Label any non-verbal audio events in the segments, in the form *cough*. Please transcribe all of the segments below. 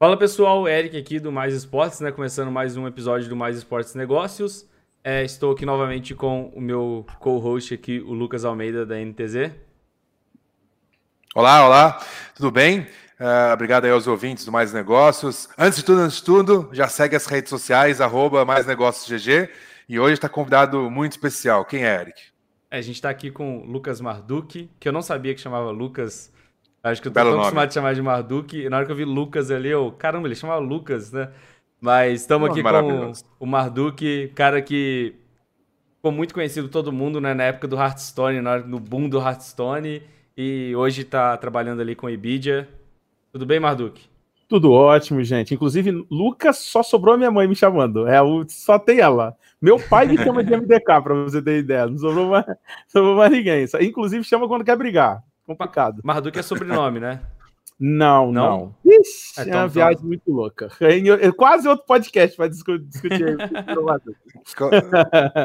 Fala pessoal, Eric aqui do Mais Esportes, né? Começando mais um episódio do Mais Esportes Negócios. É, estou aqui novamente com o meu co-host aqui, o Lucas Almeida da NTZ. Olá, olá, tudo bem? Uh, obrigado aí aos ouvintes do Mais Negócios. Antes de tudo, antes de tudo, já segue as redes sociais, arroba Mais Negócios GG. E hoje está convidado muito especial. Quem é, Eric? É, a gente está aqui com o Lucas Marduk, que eu não sabia que chamava Lucas Acho que eu tô Belo tão acostumado a chamar de Marduk. E na hora que eu vi Lucas ali, eu. Caramba, ele chamava Lucas, né? Mas estamos aqui com o Marduk, cara que ficou muito conhecido todo mundo né, na época do Hearthstone, no boom do Hearthstone. E hoje está trabalhando ali com a Ibidia. Tudo bem, Marduk? Tudo ótimo, gente. Inclusive, Lucas só sobrou a minha mãe me chamando. É, só tem ela. Meu pai me chama de MDK, para você ter ideia. Não sobrou mais, *laughs* sobrou mais ninguém. Inclusive, chama quando quer brigar complicado. Marduk é sobrenome, né? *laughs* Não, não. não. Ixi, é, então, é uma então... viagem muito louca. É quase outro podcast para discutir.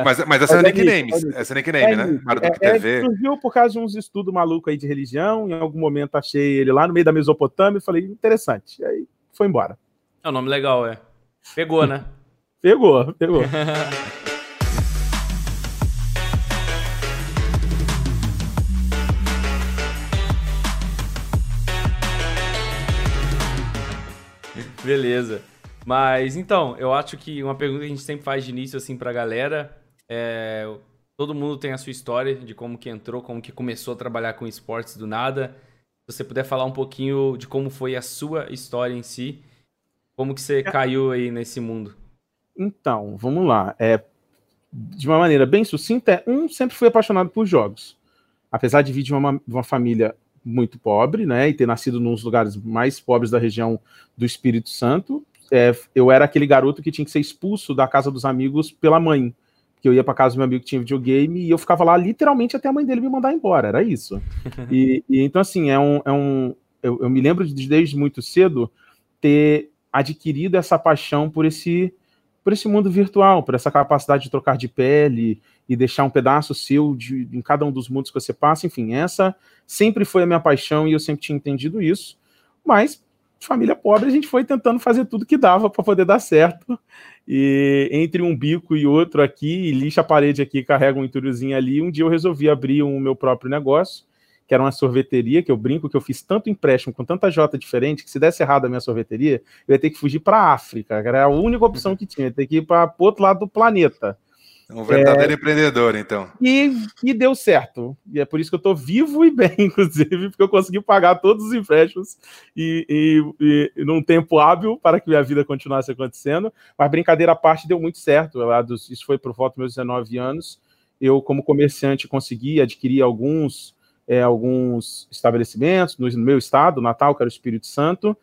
mas, mas essa é, é nickname. Essa é nickname, é né? Marduk é, TV. surgiu por causa de uns estudos malucos aí de religião. Em algum momento achei ele lá no meio da Mesopotâmia e falei, interessante. E aí foi embora. É um nome legal, é. Pegou, né? *laughs* pegou, pegou. *laughs* Beleza. Mas então, eu acho que uma pergunta que a gente sempre faz de início assim pra galera é todo mundo tem a sua história de como que entrou, como que começou a trabalhar com esportes do nada. Se você puder falar um pouquinho de como foi a sua história em si, como que você é. caiu aí nesse mundo? Então, vamos lá. É, de uma maneira bem sucinta, é, um sempre fui apaixonado por jogos. Apesar de vir de uma, de uma família muito pobre, né, e ter nascido nos lugares mais pobres da região do Espírito Santo, é, eu era aquele garoto que tinha que ser expulso da casa dos amigos pela mãe. Que eu ia para casa do meu amigo que tinha videogame e eu ficava lá literalmente até a mãe dele me mandar embora, era isso. *laughs* e, e, então, assim, é um. É um eu, eu me lembro de, desde muito cedo ter adquirido essa paixão por esse por esse mundo virtual, por essa capacidade de trocar de pele e deixar um pedaço seu de, em cada um dos mundos que você passa. Enfim, essa sempre foi a minha paixão e eu sempre tinha entendido isso. Mas, família pobre, a gente foi tentando fazer tudo que dava para poder dar certo. E entre um bico e outro aqui, lixa a parede aqui, carrega um entulhozinho ali, um dia eu resolvi abrir o um, meu próprio negócio que era uma sorveteria, que eu brinco que eu fiz tanto empréstimo com tanta J diferente, que se desse errado a minha sorveteria, eu ia ter que fugir para a África, que era a única opção que tinha, ia ter que ir para o outro lado do planeta. Um verdadeiro é... empreendedor, então. E, e deu certo. E é por isso que eu estou vivo e bem, *laughs* inclusive, porque eu consegui pagar todos os empréstimos e, e, e, num tempo hábil para que minha vida continuasse acontecendo. Mas brincadeira à parte, deu muito certo. Isso foi por volta dos meus 19 anos. Eu, como comerciante, consegui adquirir alguns é, alguns estabelecimentos no, meu estado, Natal, que era o Espírito Santo,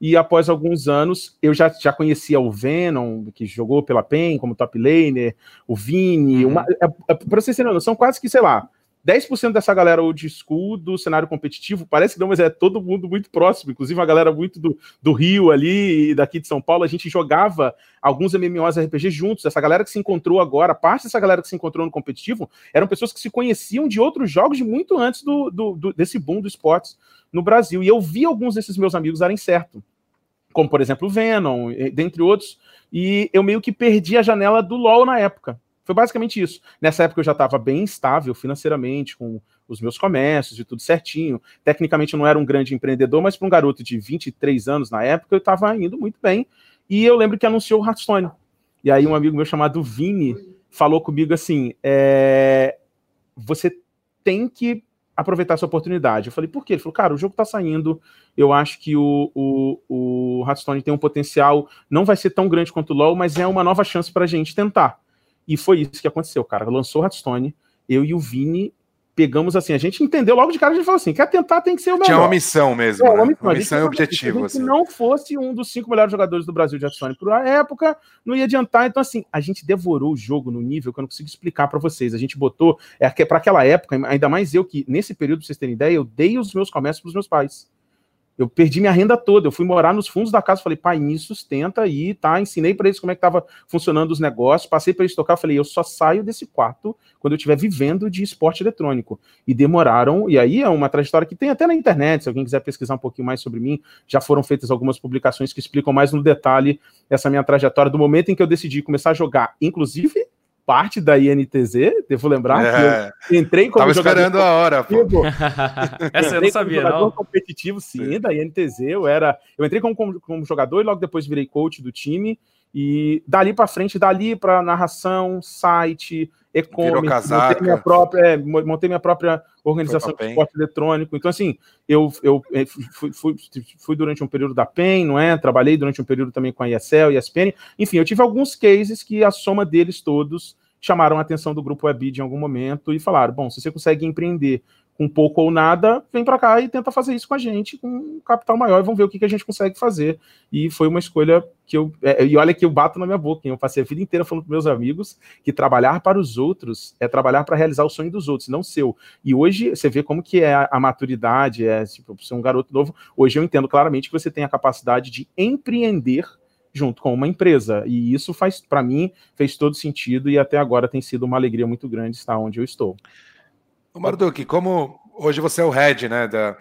e após alguns anos eu já, já conhecia o Venom, que jogou pela PEN como top laner, o Vini, uhum. uma, é, é, para vocês terem noção, quase que, sei lá, 10% dessa galera old school do cenário competitivo, parece que não, mas é todo mundo muito próximo, inclusive a galera muito do, do Rio ali daqui de São Paulo, a gente jogava alguns MMOs RPG juntos, essa galera que se encontrou agora, parte dessa galera que se encontrou no competitivo, eram pessoas que se conheciam de outros jogos de muito antes do, do, do desse boom do esportes no Brasil, e eu vi alguns desses meus amigos darem certo, como por exemplo o Venom, dentre outros, e eu meio que perdi a janela do LoL na época, foi basicamente isso. Nessa época eu já estava bem estável financeiramente, com os meus comércios e tudo certinho. Tecnicamente eu não era um grande empreendedor, mas para um garoto de 23 anos na época eu estava indo muito bem. E eu lembro que anunciou o Hearthstone. E aí um amigo meu chamado Vini falou comigo assim: é... você tem que aproveitar essa oportunidade. Eu falei, por quê? Ele falou, cara, o jogo está saindo, eu acho que o, o, o Hearthstone tem um potencial, não vai ser tão grande quanto o LoL, mas é uma nova chance para a gente tentar. E foi isso que aconteceu, cara. Lançou Hearthstone, eu e o Vini pegamos assim, a gente entendeu logo de cara, a gente falou assim, quer tentar tem que ser o melhor. Tinha uma missão mesmo, é, uma, né? missão, uma missão e objetivo. Se assim. não fosse um dos cinco melhores jogadores do Brasil de Hearthstone por época, não ia adiantar. Então, assim, a gente devorou o jogo no nível que eu não consigo explicar para vocês. A gente botou, é para aquela época, ainda mais eu que, nesse período, pra vocês terem ideia, eu dei os meus comércios pros meus pais. Eu perdi minha renda toda. Eu fui morar nos fundos da casa. Falei, pai, me sustenta aí, tá? Ensinei para eles como é que tava funcionando os negócios. Passei para eles tocar. Falei, eu só saio desse quarto quando eu estiver vivendo de esporte eletrônico. E demoraram. E aí é uma trajetória que tem até na internet. Se alguém quiser pesquisar um pouquinho mais sobre mim, já foram feitas algumas publicações que explicam mais no detalhe essa minha trajetória do momento em que eu decidi começar a jogar, inclusive parte da INTZ, devo lembrar é. que eu entrei como Tava jogador esperando a hora, pô. *laughs* Essa eu não sabia, não. competitivo, sim, da INTZ, eu era, eu entrei como, como, como, jogador e logo depois virei coach do time, e dali para frente, dali para narração, site, e-commerce, montei minha própria, é, montei minha própria organização de esporte eletrônico. Então, assim, eu, eu é, fui, fui, fui, durante um período da PEN, não é? Trabalhei durante um período também com a ESL, ESPN. Enfim, eu tive alguns cases que a soma deles todos chamaram a atenção do grupo Webid em algum momento e falaram: bom, se você consegue empreender com pouco ou nada, vem para cá e tenta fazer isso com a gente, com um capital maior, e vamos ver o que, que a gente consegue fazer. E foi uma escolha que eu. É, e olha que eu bato na minha boca, hein? eu passei a vida inteira falando para meus amigos que trabalhar para os outros é trabalhar para realizar o sonho dos outros, não seu. E hoje você vê como que é a, a maturidade, é tipo, ser um garoto novo. Hoje eu entendo claramente que você tem a capacidade de empreender junto com uma empresa. E isso faz, para mim, fez todo sentido e até agora tem sido uma alegria muito grande estar onde eu estou. O Marduk, como hoje você é o head né, da,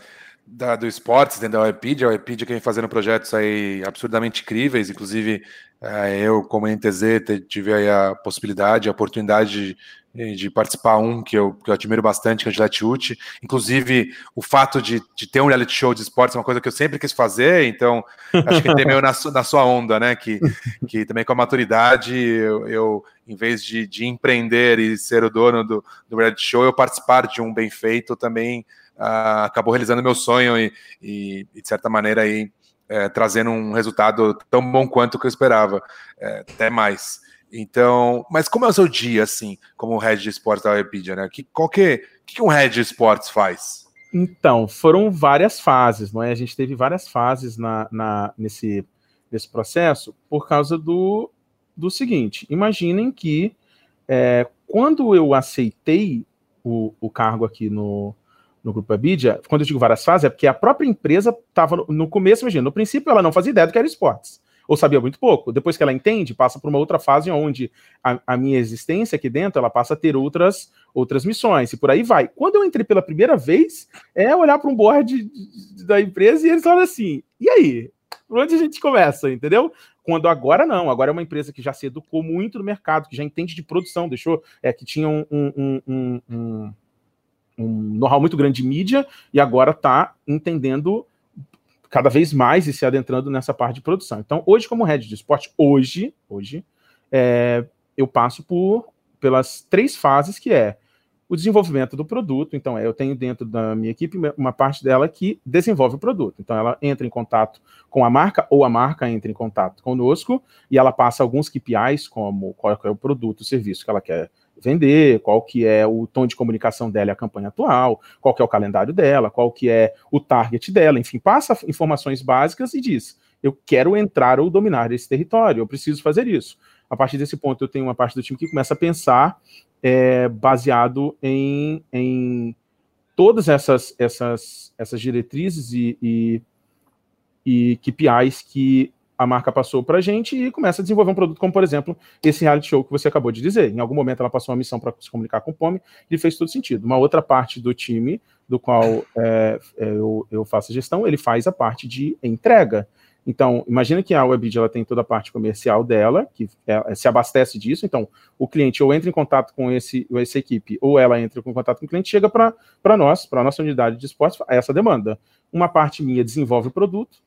da, do esportes dentro da Wikipedia, a Wikipedia que vem fazendo projetos aí absurdamente incríveis, inclusive é, eu, como NTZ, tive a possibilidade, a oportunidade de, de, participar um que eu, que eu admiro bastante, que é o Gillette Ute. Inclusive, o fato de, de, ter um reality show de esportes é uma coisa que eu sempre quis fazer, então acho que tem meio na, na sua onda, né? Que, que também com a maturidade, eu, eu em vez de, de empreender e ser o dono do, do reality show, eu participar de um bem feito também uh, acabou realizando meu sonho e, e, e de certa maneira aí é, trazendo um resultado tão bom quanto que eu esperava, é, até mais. Então, mas como é o seu dia, assim, como head de esportes da Wikipedia, né? Que, qual que, que um head de esportes faz? Então, foram várias fases, não é? A gente teve várias fases na, na, nesse, nesse processo por causa do, do seguinte: imaginem que é, quando eu aceitei o, o cargo aqui no, no grupo Abidia, quando eu digo várias fases, é porque a própria empresa estava no, no, começo, imagina, no princípio ela não fazia ideia do que era esportes, ou sabia muito pouco. Depois que ela entende, passa por uma outra fase onde a, a, minha existência aqui dentro, ela passa a ter outras outras missões, e por aí vai. Quando eu entrei pela primeira vez, é olhar para um board da empresa e eles falam assim, e aí? Por onde a gente começa, entendeu? Quando agora não, agora é uma empresa que já se educou muito no mercado, que já entende de produção, deixou, é, que tinha um, um, um, um um know-how muito grande de mídia e agora está entendendo cada vez mais e se adentrando nessa parte de produção. Então, hoje, como head de esporte, hoje, hoje, é, eu passo por pelas três fases que é o desenvolvimento do produto. Então, é, eu tenho dentro da minha equipe uma parte dela que desenvolve o produto. Então, ela entra em contato com a marca ou a marca entra em contato conosco e ela passa alguns KPIs, como qual é o produto, o serviço que ela quer vender, qual que é o tom de comunicação dela e a campanha atual, qual que é o calendário dela, qual que é o target dela, enfim, passa informações básicas e diz, eu quero entrar ou dominar esse território, eu preciso fazer isso. A partir desse ponto, eu tenho uma parte do time que começa a pensar é, baseado em, em todas essas, essas, essas diretrizes e, e, e KPIs que a marca passou para a gente e começa a desenvolver um produto como, por exemplo, esse reality show que você acabou de dizer. Em algum momento ela passou uma missão para se comunicar com o POME e fez todo sentido. Uma outra parte do time, do qual é, é, eu, eu faço a gestão, ele faz a parte de entrega. Então, imagina que a Webid ela tem toda a parte comercial dela, que é, se abastece disso. Então, o cliente ou entra em contato com esse, essa equipe, ou ela entra em contato com o cliente, chega para nós, para a nossa unidade de esportes, essa demanda. Uma parte minha desenvolve o produto,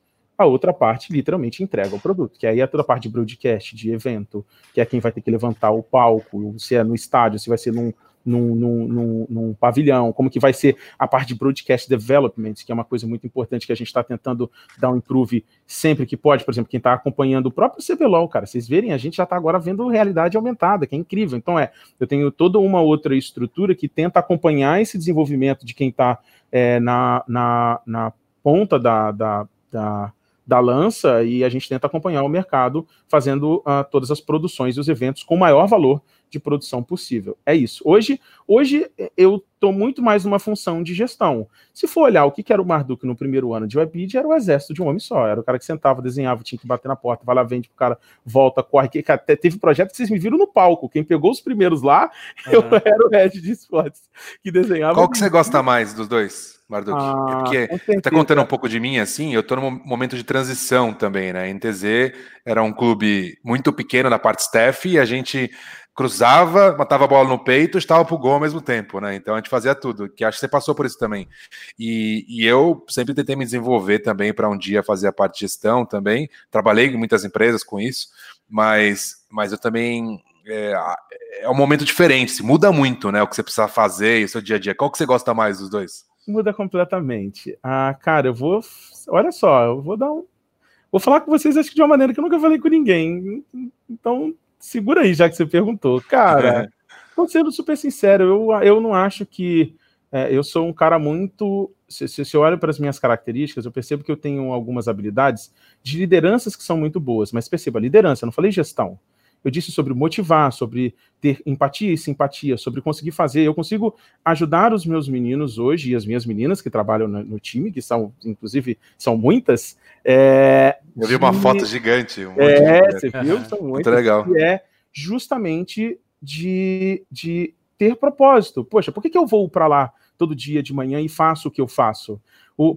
a outra parte literalmente entrega o produto, que aí é toda a parte de broadcast, de evento, que é quem vai ter que levantar o palco, se é no estádio, se vai ser num, num, num, num, num pavilhão, como que vai ser a parte de broadcast development, que é uma coisa muito importante que a gente está tentando dar um improve sempre que pode, por exemplo, quem está acompanhando o próprio CBLOL, cara, vocês verem, a gente já está agora vendo realidade aumentada, que é incrível, então é, eu tenho toda uma outra estrutura que tenta acompanhar esse desenvolvimento de quem está é, na, na, na ponta da, da, da da lança e a gente tenta acompanhar o mercado fazendo uh, todas as produções e os eventos com maior valor de produção possível. É isso. Hoje, hoje eu estou muito mais numa função de gestão. Se for olhar o que era o Marduk no primeiro ano de Webid, era o exército de um homem só. Era o cara que sentava, desenhava, tinha que bater na porta, vai lá, vende pro cara, volta, corre. Que, até teve projeto que vocês me viram no palco. Quem pegou os primeiros lá, uhum. *laughs* eu era o head de esportes que desenhava. Qual que você gosta mais dos dois? Marduk? É ah, é porque tá contando um pouco de mim, assim, eu tô num momento de transição também, né? NTZ era um clube muito pequeno na parte staff e a gente cruzava, matava a bola no peito, estava pro gol ao mesmo tempo, né? Então a gente fazia tudo, que acho que você passou por isso também. E, e eu sempre tentei me desenvolver também para um dia fazer a parte de gestão também. Trabalhei em muitas empresas com isso, mas, mas eu também é, é um momento diferente, se muda muito, né? O que você precisa fazer o seu dia a dia. Qual que você gosta mais dos dois? Muda completamente. Ah, cara, eu vou. Olha só, eu vou dar um. Vou falar com vocês, acho que de uma maneira que eu nunca falei com ninguém. Então, segura aí, já que você perguntou. Cara, é. sendo super sincero, eu, eu não acho que. É, eu sou um cara muito. Se, se, se eu olho para as minhas características, eu percebo que eu tenho algumas habilidades de lideranças que são muito boas. Mas perceba, liderança, eu não falei gestão. Eu disse sobre motivar, sobre ter empatia e simpatia, sobre conseguir fazer. Eu consigo ajudar os meus meninos hoje e as minhas meninas que trabalham no, no time, que são, inclusive, são muitas. É, Eu vi uma foto gigante. Um é, você viu? São muitas. Muito legal. Que é justamente de, de ter propósito. Poxa, por que, que eu vou para lá todo dia de manhã e faço o que eu faço? O,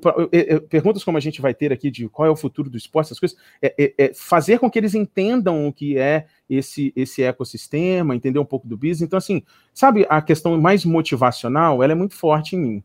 perguntas como a gente vai ter aqui de qual é o futuro do esporte, essas coisas, é, é, é, fazer com que eles entendam o que é esse, esse ecossistema, entender um pouco do business. Então, assim, sabe, a questão mais motivacional, ela é muito forte em mim.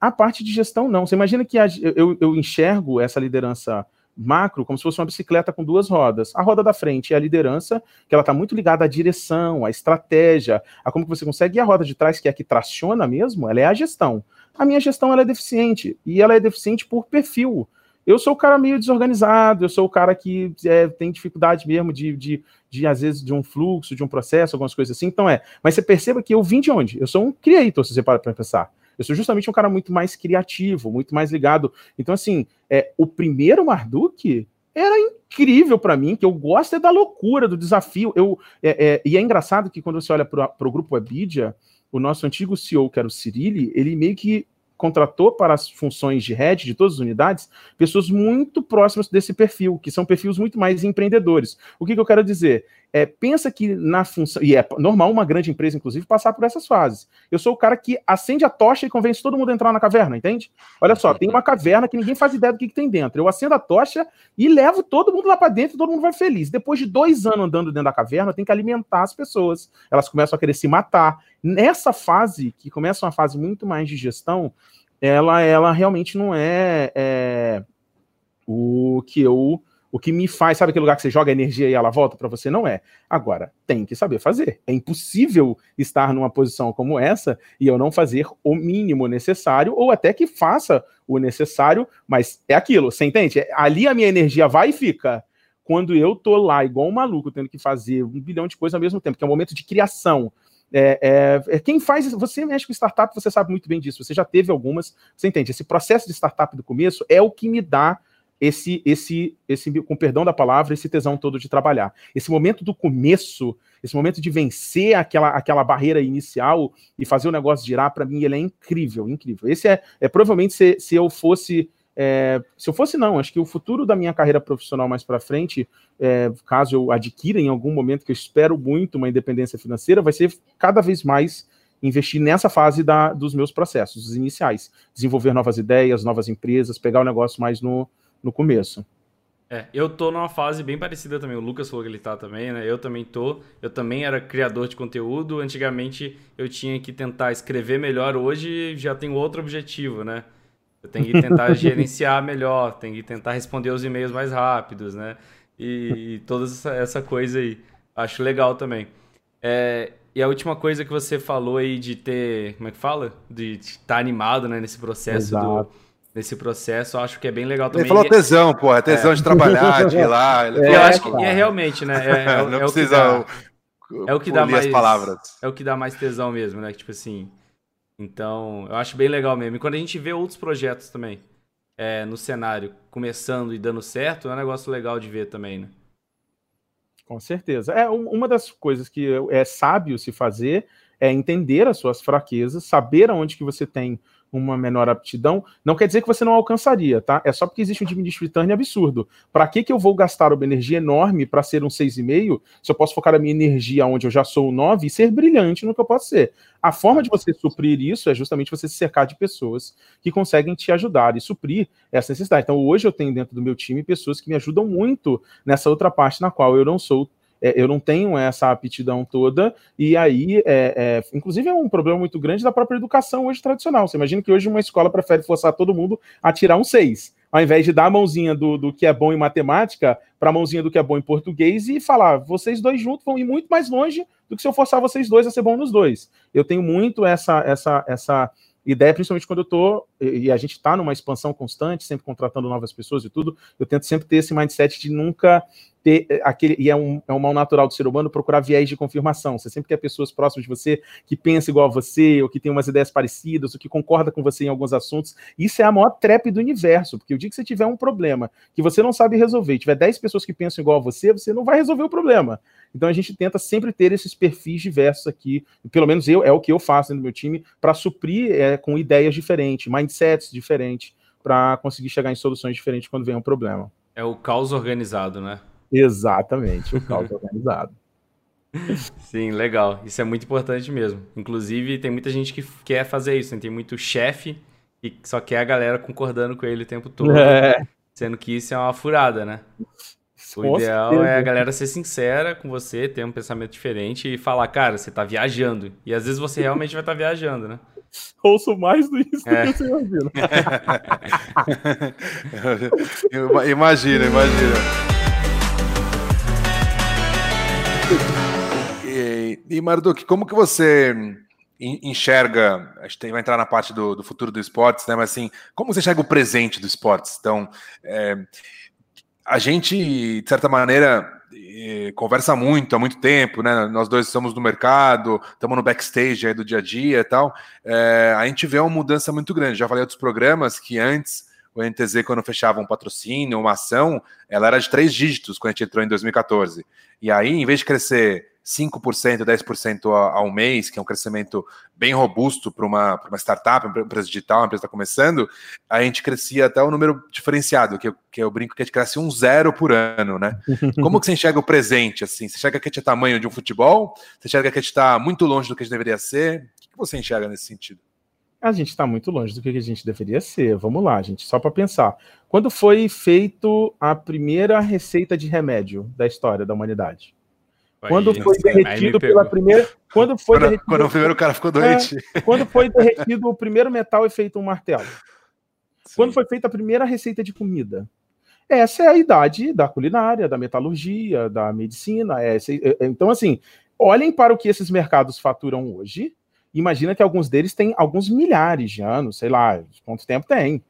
A parte de gestão, não. Você imagina que a, eu, eu enxergo essa liderança macro como se fosse uma bicicleta com duas rodas. A roda da frente é a liderança, que ela está muito ligada à direção, à estratégia, a como você consegue, e a roda de trás, que é a que traciona mesmo, ela é a gestão. A minha gestão ela é deficiente, e ela é deficiente por perfil. Eu sou o cara meio desorganizado, eu sou o cara que é, tem dificuldade mesmo de, de, de, às vezes, de um fluxo, de um processo, algumas coisas assim. Então é. Mas você perceba que eu vim de onde? Eu sou um creator, se você para para pensar. Eu sou justamente um cara muito mais criativo, muito mais ligado. Então, assim, é, o primeiro Marduk era incrível para mim, que eu gosto é da loucura, do desafio. Eu, é, é, e é engraçado que quando você olha para o grupo Webidia, o nosso antigo CEO, que era o Cirilli, ele meio que contratou para as funções de head de todas as unidades pessoas muito próximas desse perfil, que são perfis muito mais empreendedores. O que, que eu quero dizer? É, pensa que na função, e é normal uma grande empresa, inclusive, passar por essas fases. Eu sou o cara que acende a tocha e convence todo mundo a entrar na caverna, entende? Olha só, tem uma caverna que ninguém faz ideia do que, que tem dentro. Eu acendo a tocha e levo todo mundo lá para dentro e todo mundo vai feliz. Depois de dois anos andando dentro da caverna, tem que alimentar as pessoas. Elas começam a querer se matar. Nessa fase, que começa uma fase muito mais de gestão, ela, ela realmente não é, é o que eu o que me faz, sabe aquele lugar que você joga energia e ela volta para você? Não é. Agora, tem que saber fazer. É impossível estar numa posição como essa e eu não fazer o mínimo necessário, ou até que faça o necessário, mas é aquilo, você entende? É, ali a minha energia vai e fica. Quando eu tô lá, igual um maluco, tendo que fazer um bilhão de coisas ao mesmo tempo, que é um momento de criação. É, é, é, quem faz, você mexe com startup, você sabe muito bem disso, você já teve algumas, você entende? Esse processo de startup do começo é o que me dá esse, esse, esse, com perdão da palavra, esse tesão todo de trabalhar. Esse momento do começo, esse momento de vencer aquela, aquela barreira inicial e fazer o negócio girar, para mim, ele é incrível, incrível. Esse é, é provavelmente se, se eu fosse. É, se eu fosse, não, acho que o futuro da minha carreira profissional mais para frente, é, caso eu adquira em algum momento, que eu espero muito uma independência financeira, vai ser cada vez mais investir nessa fase da, dos meus processos, os iniciais. Desenvolver novas ideias, novas empresas, pegar o negócio mais no, no começo. É, eu tô numa fase bem parecida também. O Lucas falou que ele tá também, né? Eu também tô. Eu também era criador de conteúdo. Antigamente eu tinha que tentar escrever melhor. Hoje já tenho outro objetivo, né? Eu tenho que tentar *laughs* gerenciar melhor, tenho que tentar responder os e-mails mais rápidos, né? E, e toda essa, essa, coisa aí. Acho legal também. É, e a última coisa que você falou aí de ter, como é que fala? De estar tá animado né, nesse processo Exato. do nesse processo, eu acho que é bem legal também. Ele falou tesão, pô, é tesão é. de trabalhar, de ir lá. *laughs* É, eu acho que é realmente, né? É, *laughs* é, não é precisa o que dá, é o que dá mais palavras. É o que dá mais tesão mesmo, né? Tipo assim. Então, eu acho bem legal mesmo. E quando a gente vê outros projetos também é, no cenário começando e dando certo, é um negócio legal de ver também, né? Com certeza. É uma das coisas que é sábio se fazer é entender as suas fraquezas, saber aonde que você tem uma menor aptidão, não quer dizer que você não alcançaria, tá? É só porque existe um diminution return absurdo. Para que que eu vou gastar uma energia enorme para ser um 6,5 se eu posso focar a minha energia onde eu já sou um 9 e ser brilhante no que eu posso ser? A forma de você suprir isso é justamente você se cercar de pessoas que conseguem te ajudar e suprir essa necessidade. Então, hoje eu tenho dentro do meu time pessoas que me ajudam muito nessa outra parte na qual eu não sou é, eu não tenho essa aptidão toda, e aí, é, é, inclusive, é um problema muito grande da própria educação hoje tradicional. Você imagina que hoje uma escola prefere forçar todo mundo a tirar um 6, ao invés de dar a mãozinha do, do que é bom em matemática para a mãozinha do que é bom em português e falar, vocês dois juntos vão ir muito mais longe do que se eu forçar vocês dois a ser bom nos dois. Eu tenho muito essa, essa, essa ideia, principalmente quando eu tô, e a gente está numa expansão constante, sempre contratando novas pessoas e tudo, eu tento sempre ter esse mindset de nunca ter eh, aquele, e é um, é um mal natural do ser humano procurar viés de confirmação. Você sempre quer pessoas próximas de você que pensam igual a você, ou que tem umas ideias parecidas, ou que concorda com você em alguns assuntos. Isso é a maior trap do universo, porque o dia que você tiver um problema que você não sabe resolver, tiver 10 pessoas que pensam igual a você, você não vai resolver o problema. Então a gente tenta sempre ter esses perfis diversos aqui, pelo menos eu é o que eu faço no meu time, para suprir é, com ideias diferentes, mindsets diferentes, para conseguir chegar em soluções diferentes quando vem um problema. É o caos organizado, né? Exatamente, o caos *laughs* organizado. Sim, legal. Isso é muito importante mesmo. Inclusive, tem muita gente que quer fazer isso. Né? Tem muito chefe que só quer a galera concordando com ele o tempo todo. *laughs* É. Sendo que isso é uma furada, né? O com ideal certeza. é a galera ser sincera com você, ter um pensamento diferente e falar, cara, você tá viajando. E às vezes você realmente vai estar tá viajando, né? *laughs* Ouço mais do isso é. do que você imagina. *laughs* imagina, imagina. E, e Marduk, como que você enxerga, a gente vai entrar na parte do, do, futuro do esportes, né? Mas assim, como você enxerga o presente do esportes? Então, é, a gente, de certa maneira, é, conversa muito há muito tempo, né? Nós dois estamos no mercado, estamos no backstage aí do dia a dia e tal. É, a gente vê uma mudança muito grande. Já falei outros programas que antes o NTZ, quando fechava um patrocínio, uma ação, ela era de três dígitos quando a gente entrou em 2014. E aí, em vez de crescer 5%, 10% ao mês, que é um crescimento bem robusto para uma, uma startup, uma empresa digital, uma empresa que está começando, a gente crescia até o um número diferenciado, que eu, que eu brinco que a gente cresce um zero por ano, né? *laughs* Como que você enxerga o presente, assim? Você enxerga que a gente é tamanho de um futebol? Você enxerga que a gente está muito longe do que a gente deveria ser? O que você enxerga nesse sentido? a gente está muito longe do que a gente deveria ser. Vamos lá, gente, só para pensar. Quando foi feito a primeira receita de remédio da história da humanidade? Quando foi derretido pela primeira. Quando foi quando, derretido... quando o primeiro cara ficou doente. É, quando foi derretido o primeiro metal e feito um martelo. Sim. Quando foi feita a primeira receita de comida. Essa é a idade da culinária, da metalurgia, da medicina. É, então, assim, olhem para o que esses mercados faturam hoje imagina que alguns deles têm alguns milhares de anos, sei lá, quanto tempo tem.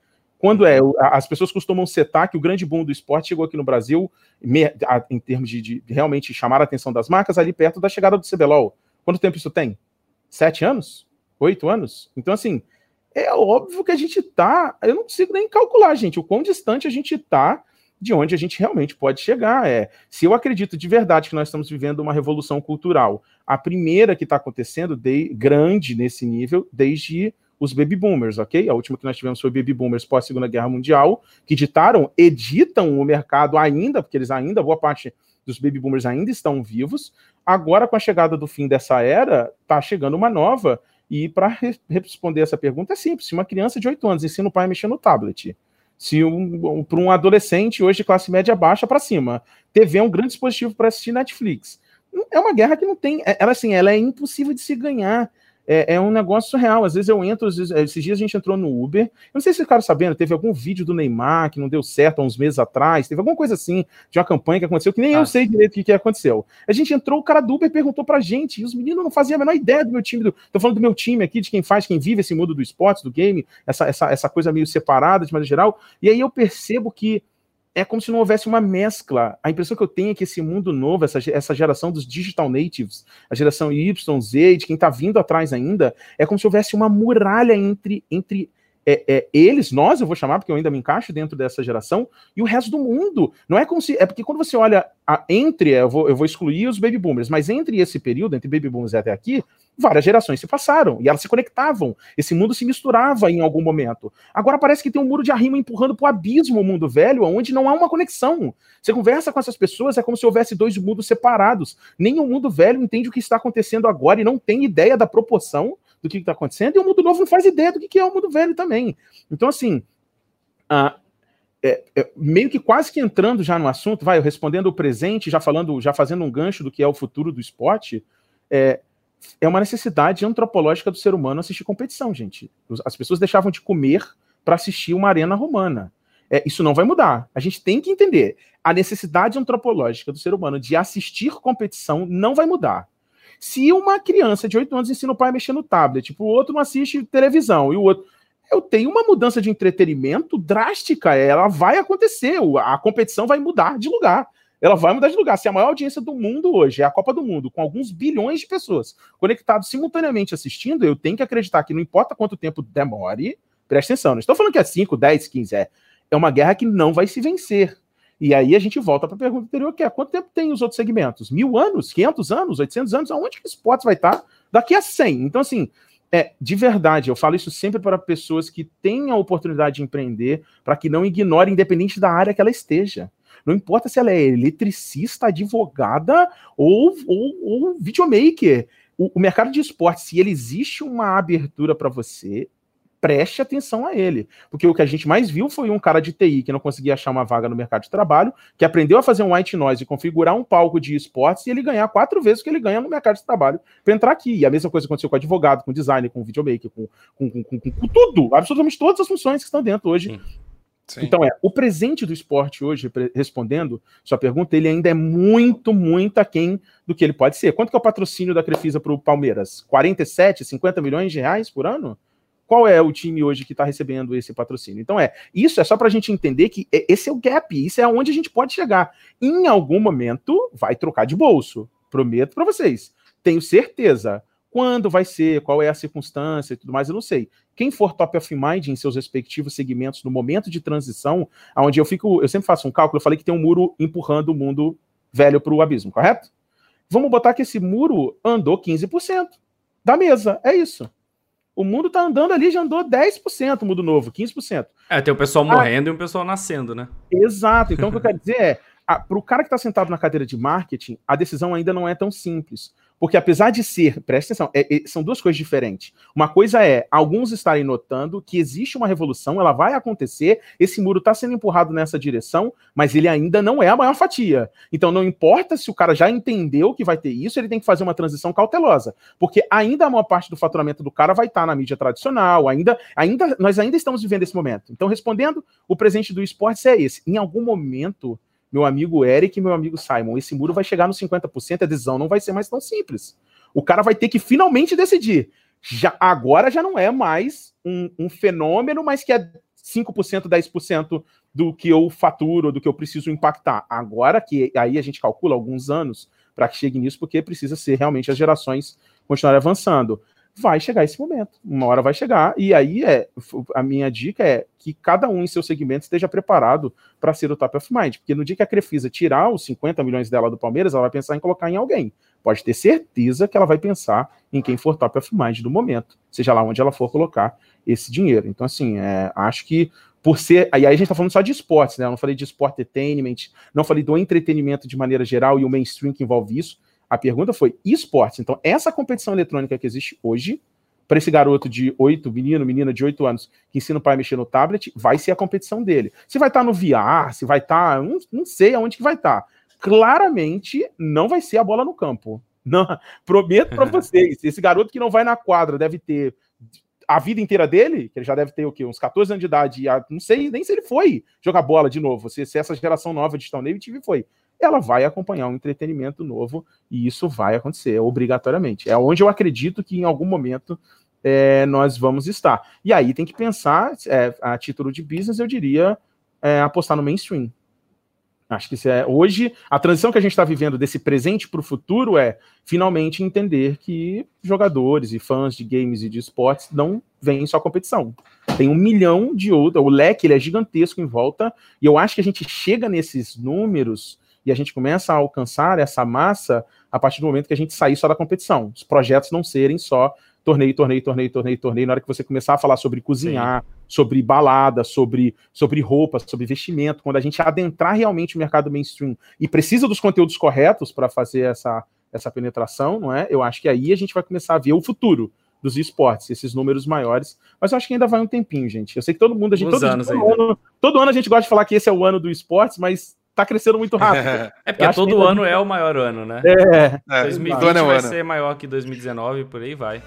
Quando é, as pessoas costumam setar que o grande boom do esporte chegou aqui no Brasil, em termos de, de realmente chamar a atenção das marcas, ali perto da chegada do CBLOL. Quanto tempo isso tem? Sete anos? Oito anos? Então, assim, é óbvio que a gente tá. Eu não consigo nem calcular, gente, o quão distante a gente tá de onde a gente realmente pode chegar. É, se eu acredito de verdade que nós estamos vivendo uma revolução cultural, a primeira que está acontecendo, de, grande nesse nível, desde os baby boomers, ok? A última que nós tivemos foi baby boomers pós Segunda Guerra Mundial, que ditaram, editam o mercado ainda, porque eles ainda, boa parte dos baby boomers ainda estão vivos. Agora, com a chegada do fim dessa era, está chegando uma nova. E para re responder essa pergunta é simples: se uma criança de 8 anos ensina o pai a mexer no tablet, se um, um para um adolescente hoje de classe média baixa para cima, TV é um grande dispositivo para assistir Netflix. É uma guerra que não tem, é, ela assim, ela é impossível de se ganhar é, é, um negócio surreal. Às vezes eu entro, esses dias a gente entrou no Uber. Eu não sei se vocês ficaram sabendo, teve algum vídeo do Neymar que não deu certo há uns meses atrás, teve alguma coisa assim, de uma campanha que aconteceu, que nem ah. eu sei direito o que, que aconteceu. A gente entrou, o cara do Uber perguntou pra gente, e os meninos não faziam a menor ideia do meu time. Do, tô falando do meu time aqui, de quem faz, quem vive esse mundo do esporte, do game, essa, essa, essa coisa meio separada de maneira geral. E aí eu percebo que é como se não houvesse uma mescla. A impressão que eu tenho é que esse mundo novo, essa, essa geração dos digital natives, a geração Y, Z, de quem está vindo atrás ainda, é como se houvesse uma muralha entre, entre é, é, eles, nós, eu vou chamar, porque eu ainda me encaixo dentro dessa geração, e o resto do mundo. Não é como se. É porque quando você olha a, entre, eu vou, eu vou excluir os baby boomers, mas entre esse período, entre baby boomers e até aqui, várias gerações se passaram e elas se conectavam. Esse mundo se misturava em algum momento. Agora parece que tem um muro de arrimo empurrando para o abismo o mundo velho, onde não há uma conexão. Você conversa com essas pessoas, é como se houvesse dois mundos separados. Nem o mundo velho entende o que está acontecendo agora e não tem ideia da proporção do que está acontecendo, e o mundo novo não faz ideia do que é o mundo velho também. Então, assim, é, é, meio que quase que entrando já no assunto, vai, respondendo o presente, já falando, já fazendo um gancho do que é o futuro do esporte, é, é uma necessidade antropológica do ser humano assistir competição, gente. As pessoas deixavam de comer para assistir uma arena romana. É, isso não vai mudar. A gente tem que entender. A necessidade antropológica do ser humano de assistir competição não vai mudar. Se uma criança de 8 anos ensina o pai a mexer no tablet, tipo, o outro não assiste televisão e o outro. Eu tenho uma mudança de entretenimento drástica, ela vai acontecer, a competição vai mudar de lugar. Ela vai mudar de lugar. Se a maior audiência do mundo hoje é a Copa do Mundo, com alguns bilhões de pessoas conectadas simultaneamente assistindo, eu tenho que acreditar que não importa quanto tempo demore, preste atenção, não estou falando que é 5, 10, 15, é. É uma guerra que não vai se vencer. E aí a gente volta para a pergunta anterior, que é quanto tempo tem os outros segmentos? Mil anos? 500 anos? 800 anos? Aonde que o esportes vai estar daqui a 100? Então, assim, é, de verdade, eu falo isso sempre para pessoas que têm a oportunidade de empreender, para que não ignorem, independente da área que ela esteja. Não importa se ela é eletricista, advogada ou, ou, ou videomaker. O, o mercado de esporte, se ele existe uma abertura para você, preste atenção a ele. Porque o que a gente mais viu foi um cara de TI que não conseguia achar uma vaga no mercado de trabalho, que aprendeu a fazer um white noise e configurar um palco de esportes e ele ganhar quatro vezes o que ele ganha no mercado de trabalho para entrar aqui. E a mesma coisa aconteceu com advogado, com designer, com videomaker, com, com, com, com, com tudo, absolutamente todas as funções que estão dentro hoje. Sim. Então é, o presente do esporte hoje, respondendo sua pergunta, ele ainda é muito, muito aquém do que ele pode ser. Quanto que é o patrocínio da Crefisa para o Palmeiras? 47, 50 milhões de reais por ano? Qual é o time hoje que está recebendo esse patrocínio? Então é, isso é só para a gente entender que esse é o gap, isso é onde a gente pode chegar. Em algum momento vai trocar de bolso, prometo para vocês. Tenho certeza. Quando vai ser, qual é a circunstância e tudo mais, eu não sei. Quem for top of mind em seus respectivos segmentos no momento de transição, onde eu fico, eu sempre faço um cálculo, eu falei que tem um muro empurrando o mundo velho para o abismo, correto? Vamos botar que esse muro andou 15% da mesa, é isso. O mundo tá andando ali, já andou 10%, o mundo novo, 15%. É, tem o pessoal ah, morrendo e o pessoal nascendo, né? Exato. Então, o que eu quero *laughs* dizer é, para o cara que está sentado na cadeira de marketing, a decisão ainda não é tão simples. Porque apesar de ser, presta atenção, é, é, são duas coisas diferentes. Uma coisa é alguns estarem notando que existe uma revolução, ela vai acontecer, esse muro está sendo empurrado nessa direção, mas ele ainda não é a maior fatia. Então não importa se o cara já entendeu que vai ter isso, ele tem que fazer uma transição cautelosa. Porque ainda a maior parte do faturamento do cara vai estar tá na mídia tradicional, ainda, ainda nós ainda estamos vivendo esse momento. Então, respondendo, o presente do esporte é esse. Em algum momento meu amigo Eric e meu amigo Simon, esse muro vai chegar nos 50%, a decisão não vai ser mais tão simples. O cara vai ter que finalmente decidir. Já, agora já não é mais um, um fenômeno, mas que é 5%, 10% do que eu faturo, do que eu preciso impactar. Agora que aí a gente calcula alguns anos para que chegue nisso, porque precisa ser realmente as gerações continuarem avançando vai chegar esse momento. Uma hora vai chegar, e aí é a minha dica é que cada um em seu segmento esteja preparado para ser o top of mind. Porque no dia que a Crefisa tirar os 50 milhões dela do Palmeiras, ela vai pensar em colocar em alguém. Pode ter certeza que ela vai pensar em quem for top of mind do momento, seja lá onde ela for colocar esse dinheiro. Então, assim, é, acho que por ser. Aí a gente está falando só de esportes, né? Eu não falei de sport entertainment, não falei do entretenimento de maneira geral e o mainstream que envolve isso. A pergunta foi esportes. Então, essa competição eletrônica que existe hoje, para esse garoto de 8, menino, menina de 8 anos, que ensina o pai a mexer no tablet, vai ser a competição dele. Se vai estar tá no VR, se vai estar. Tá, não, não sei aonde que vai estar. Tá. Claramente não vai ser a bola no campo. Não, *laughs* prometo para vocês. Esse garoto que não vai na quadra deve ter a vida inteira dele, que ele já deve ter o quê? Uns 14 anos de idade, e não sei nem se ele foi jogar bola de novo, se, se essa geração nova de Stone Navy TV foi ela vai acompanhar um entretenimento novo e isso vai acontecer obrigatoriamente. É onde eu acredito que em algum momento é, nós vamos estar. E aí tem que pensar, é, a título de business, eu diria, é, apostar no mainstream. Acho que isso é hoje a transição que a gente está vivendo desse presente para o futuro é finalmente entender que jogadores e fãs de games e de esportes não vêm só competição. Tem um milhão de outros, o leque ele é gigantesco em volta e eu acho que a gente chega nesses números e a gente começa a alcançar essa massa a partir do momento que a gente sair só da competição. Os projetos não serem só torneio, torneio, torneio, torneio, torneio. Na hora que você começar a falar sobre cozinhar, Sim. sobre balada, sobre, sobre roupa, sobre vestimento, quando a gente adentrar realmente o mercado mainstream e precisa dos conteúdos corretos para fazer essa, essa penetração, não é? Eu acho que aí a gente vai começar a ver o futuro dos esportes, esses números maiores. Mas eu acho que ainda vai um tempinho, gente. Eu sei que todo mundo, a gente, todo, anos todo, ano, todo ano a gente gosta de falar que esse é o ano do esportes, mas tá crescendo muito rápido. *laughs* É porque todo ano é o maior ano, né? É. é 2020 é vai ser maior que 2019, por aí vai.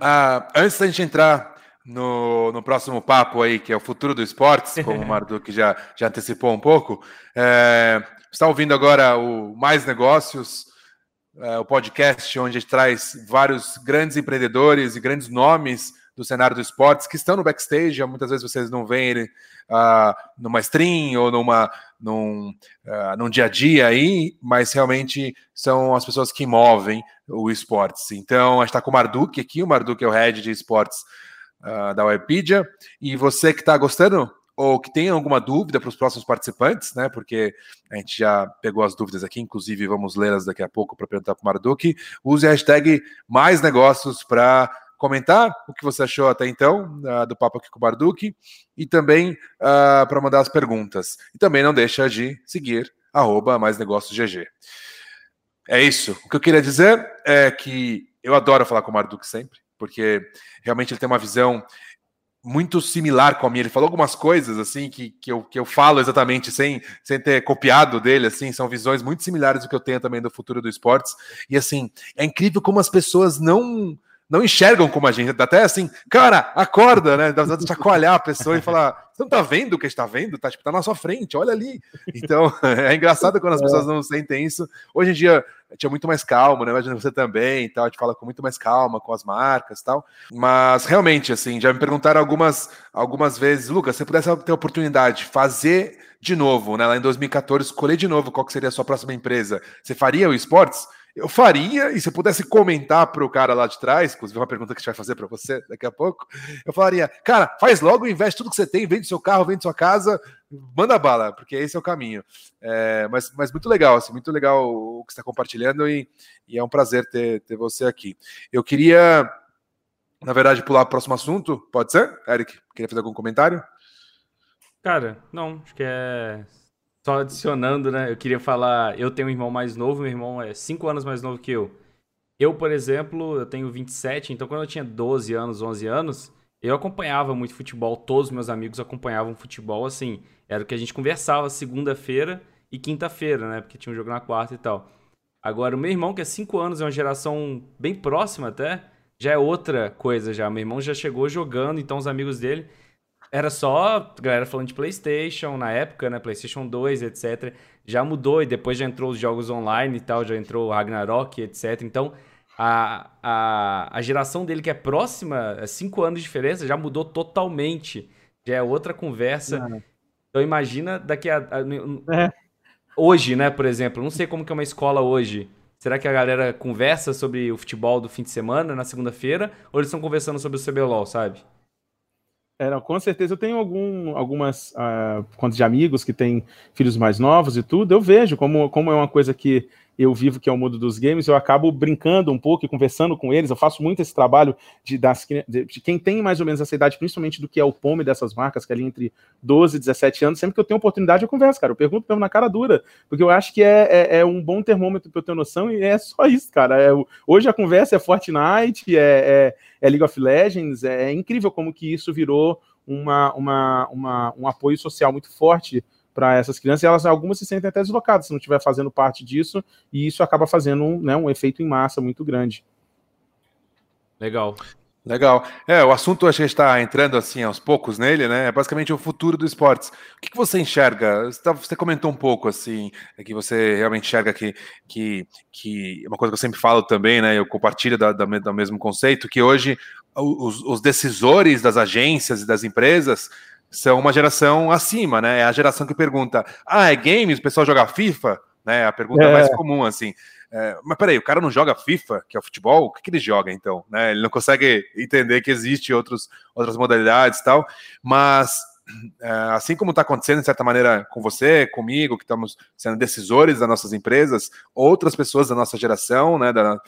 Ah, antes da gente entrar no, no próximo papo aí, que é o futuro do esportes, *laughs* como o Marduk já, já antecipou um pouco, é, está ouvindo agora o Mais Negócios, é, o podcast onde a gente traz vários grandes empreendedores e grandes nomes do cenário do esportes que estão no backstage. Muitas vezes vocês não veem uh, numa stream ou numa, num, uh, num dia a dia aí, mas realmente são as pessoas que movem o esportes. Então, a gente está com o Marduk aqui, o Marduk é o head de esportes uh, da Wikipedia. E você que está gostando ou que tem alguma dúvida para os próximos participantes, né? Porque a gente já pegou as dúvidas aqui, inclusive vamos lê-las daqui a pouco para perguntar para o Marduk. Use a hashtag mais negócios para comentar o que você achou até então uh, do papo aqui com o Barduque e também uh, para mandar as perguntas. E também não deixa de seguir arroba mais negócios GG. É isso. O que eu queria dizer é que eu adoro falar com o Marduk sempre, porque realmente ele tem uma visão muito similar com a minha. Ele falou algumas coisas assim que, que, eu, que eu falo exatamente sem, sem ter copiado dele, assim, são visões muito similares do que eu tenho também do futuro do esportes. E assim, é incrível como as pessoas não não enxergam como a gente, até assim, cara, acorda, né? Dá vontade de chacoalhar a pessoa e falar, você não tá vendo o que está vendo? Tá, tipo, tá na sua frente, olha ali. Então, *laughs* é engraçado quando as é. pessoas não sentem isso. Hoje em dia, tinha muito mais calma, né? Imagina você também e tal, a gente fala com muito mais calma com as marcas e tal. Mas, realmente, assim, já me perguntaram algumas, algumas vezes, Lucas, se você pudesse ter a oportunidade de fazer de novo, né? Lá em 2014, escolher de novo qual que seria a sua próxima empresa, você faria o esportes? Eu faria, e se eu pudesse comentar para o cara lá de trás, inclusive uma pergunta que a gente vai fazer para você daqui a pouco, eu falaria, cara, faz logo, investe tudo que você tem, vende seu carro, vende sua casa, manda bala, porque esse é o caminho. É, mas, mas muito legal, assim, muito legal o que está compartilhando e, e, é um prazer ter, ter você aqui. Eu queria, na verdade, pular para o próximo assunto, pode ser? Eric, queria fazer algum comentário? Cara, não, acho que é só adicionando, né? Eu queria falar, eu tenho um irmão mais novo, meu irmão é 5 anos mais novo que eu. Eu, por exemplo, eu tenho 27, então quando eu tinha 12 anos, 11 anos, eu acompanhava muito futebol, todos os meus amigos acompanhavam futebol, assim, era o que a gente conversava segunda-feira e quinta-feira, né? Porque tinha um jogo na quarta e tal. Agora, o meu irmão, que é 5 anos, é uma geração bem próxima até, já é outra coisa já. Meu irmão já chegou jogando, então os amigos dele era só galera falando de PlayStation na época, né? PlayStation 2, etc. Já mudou e depois já entrou os jogos online e tal, já entrou Ragnarok, etc. Então, a, a, a geração dele que é próxima, é cinco anos de diferença, já mudou totalmente. Já é outra conversa. Não. Então, imagina daqui a. a é. Hoje, né, por exemplo, não sei como que é uma escola hoje. Será que a galera conversa sobre o futebol do fim de semana, na segunda-feira? Ou eles estão conversando sobre o CBLOL, sabe? É, não, com certeza eu tenho algum, algumas uh, contas de amigos que têm filhos mais novos e tudo. Eu vejo como, como é uma coisa que eu vivo, que é o mundo dos games, eu acabo brincando um pouco e conversando com eles. Eu faço muito esse trabalho de, das, de, de quem tem mais ou menos essa idade, principalmente do que é o pome dessas marcas, que é ali entre 12 e 17 anos. Sempre que eu tenho oportunidade, eu converso, cara. Eu pergunto mesmo na cara dura, porque eu acho que é, é, é um bom termômetro para eu ter noção, e é só isso, cara. É, hoje a conversa é Fortnite, é, é, é League of Legends, é, é incrível como que isso virou uma, uma, uma, um apoio social muito forte para essas crianças, e elas algumas se sentem até deslocadas se não estiver fazendo parte disso, e isso acaba fazendo um, né, um efeito em massa muito grande. Legal. Legal. É, o assunto a gente está entrando assim aos poucos nele, né? É basicamente o futuro do esportes. O que, que você enxerga? Você tá, comentou um pouco assim, é que você realmente enxerga que, que, que uma coisa que eu sempre falo também, né? Eu compartilho da, da, do mesmo conceito, que hoje os, os, decisores das agências e das empresas são uma geração acima, né? É a geração que pergunta: ah, é games? O pessoal joga FIFA? Né? A pergunta é. mais comum, assim. É, mas peraí, o cara não joga FIFA, que é o futebol? O que, que ele joga então? Né? Ele não consegue entender que existe outros, outras modalidades e tal. Mas é, assim como está acontecendo de certa maneira com você, comigo, que estamos sendo decisores das nossas empresas, outras pessoas da nossa geração, né, da,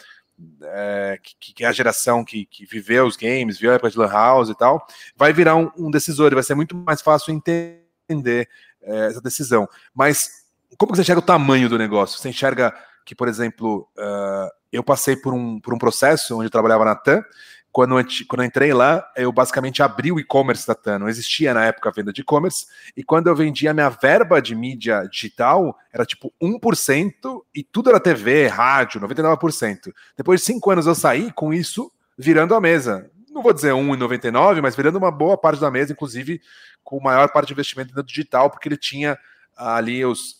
é, que, que, é a geração que, que, viveu os games, viu a época de Lan House e tal, vai virar um, um decisor e vai ser muito mais fácil entender é, essa decisão. Mas como você enxerga o tamanho do negócio? Você enxerga que, por exemplo, uh, eu passei por um, por um processo onde eu trabalhava na TAM, quando eu, quando eu entrei lá, eu basicamente abri o e-commerce da TAN. Não existia na época a venda de e-commerce. E quando eu vendia minha verba de mídia digital, era tipo 1% e tudo era TV, rádio, 99%. Depois de cinco anos eu saí com isso virando a mesa. Não vou dizer 1,99, mas virando uma boa parte da mesa, inclusive com maior parte de investimento no digital, porque ele tinha ali os,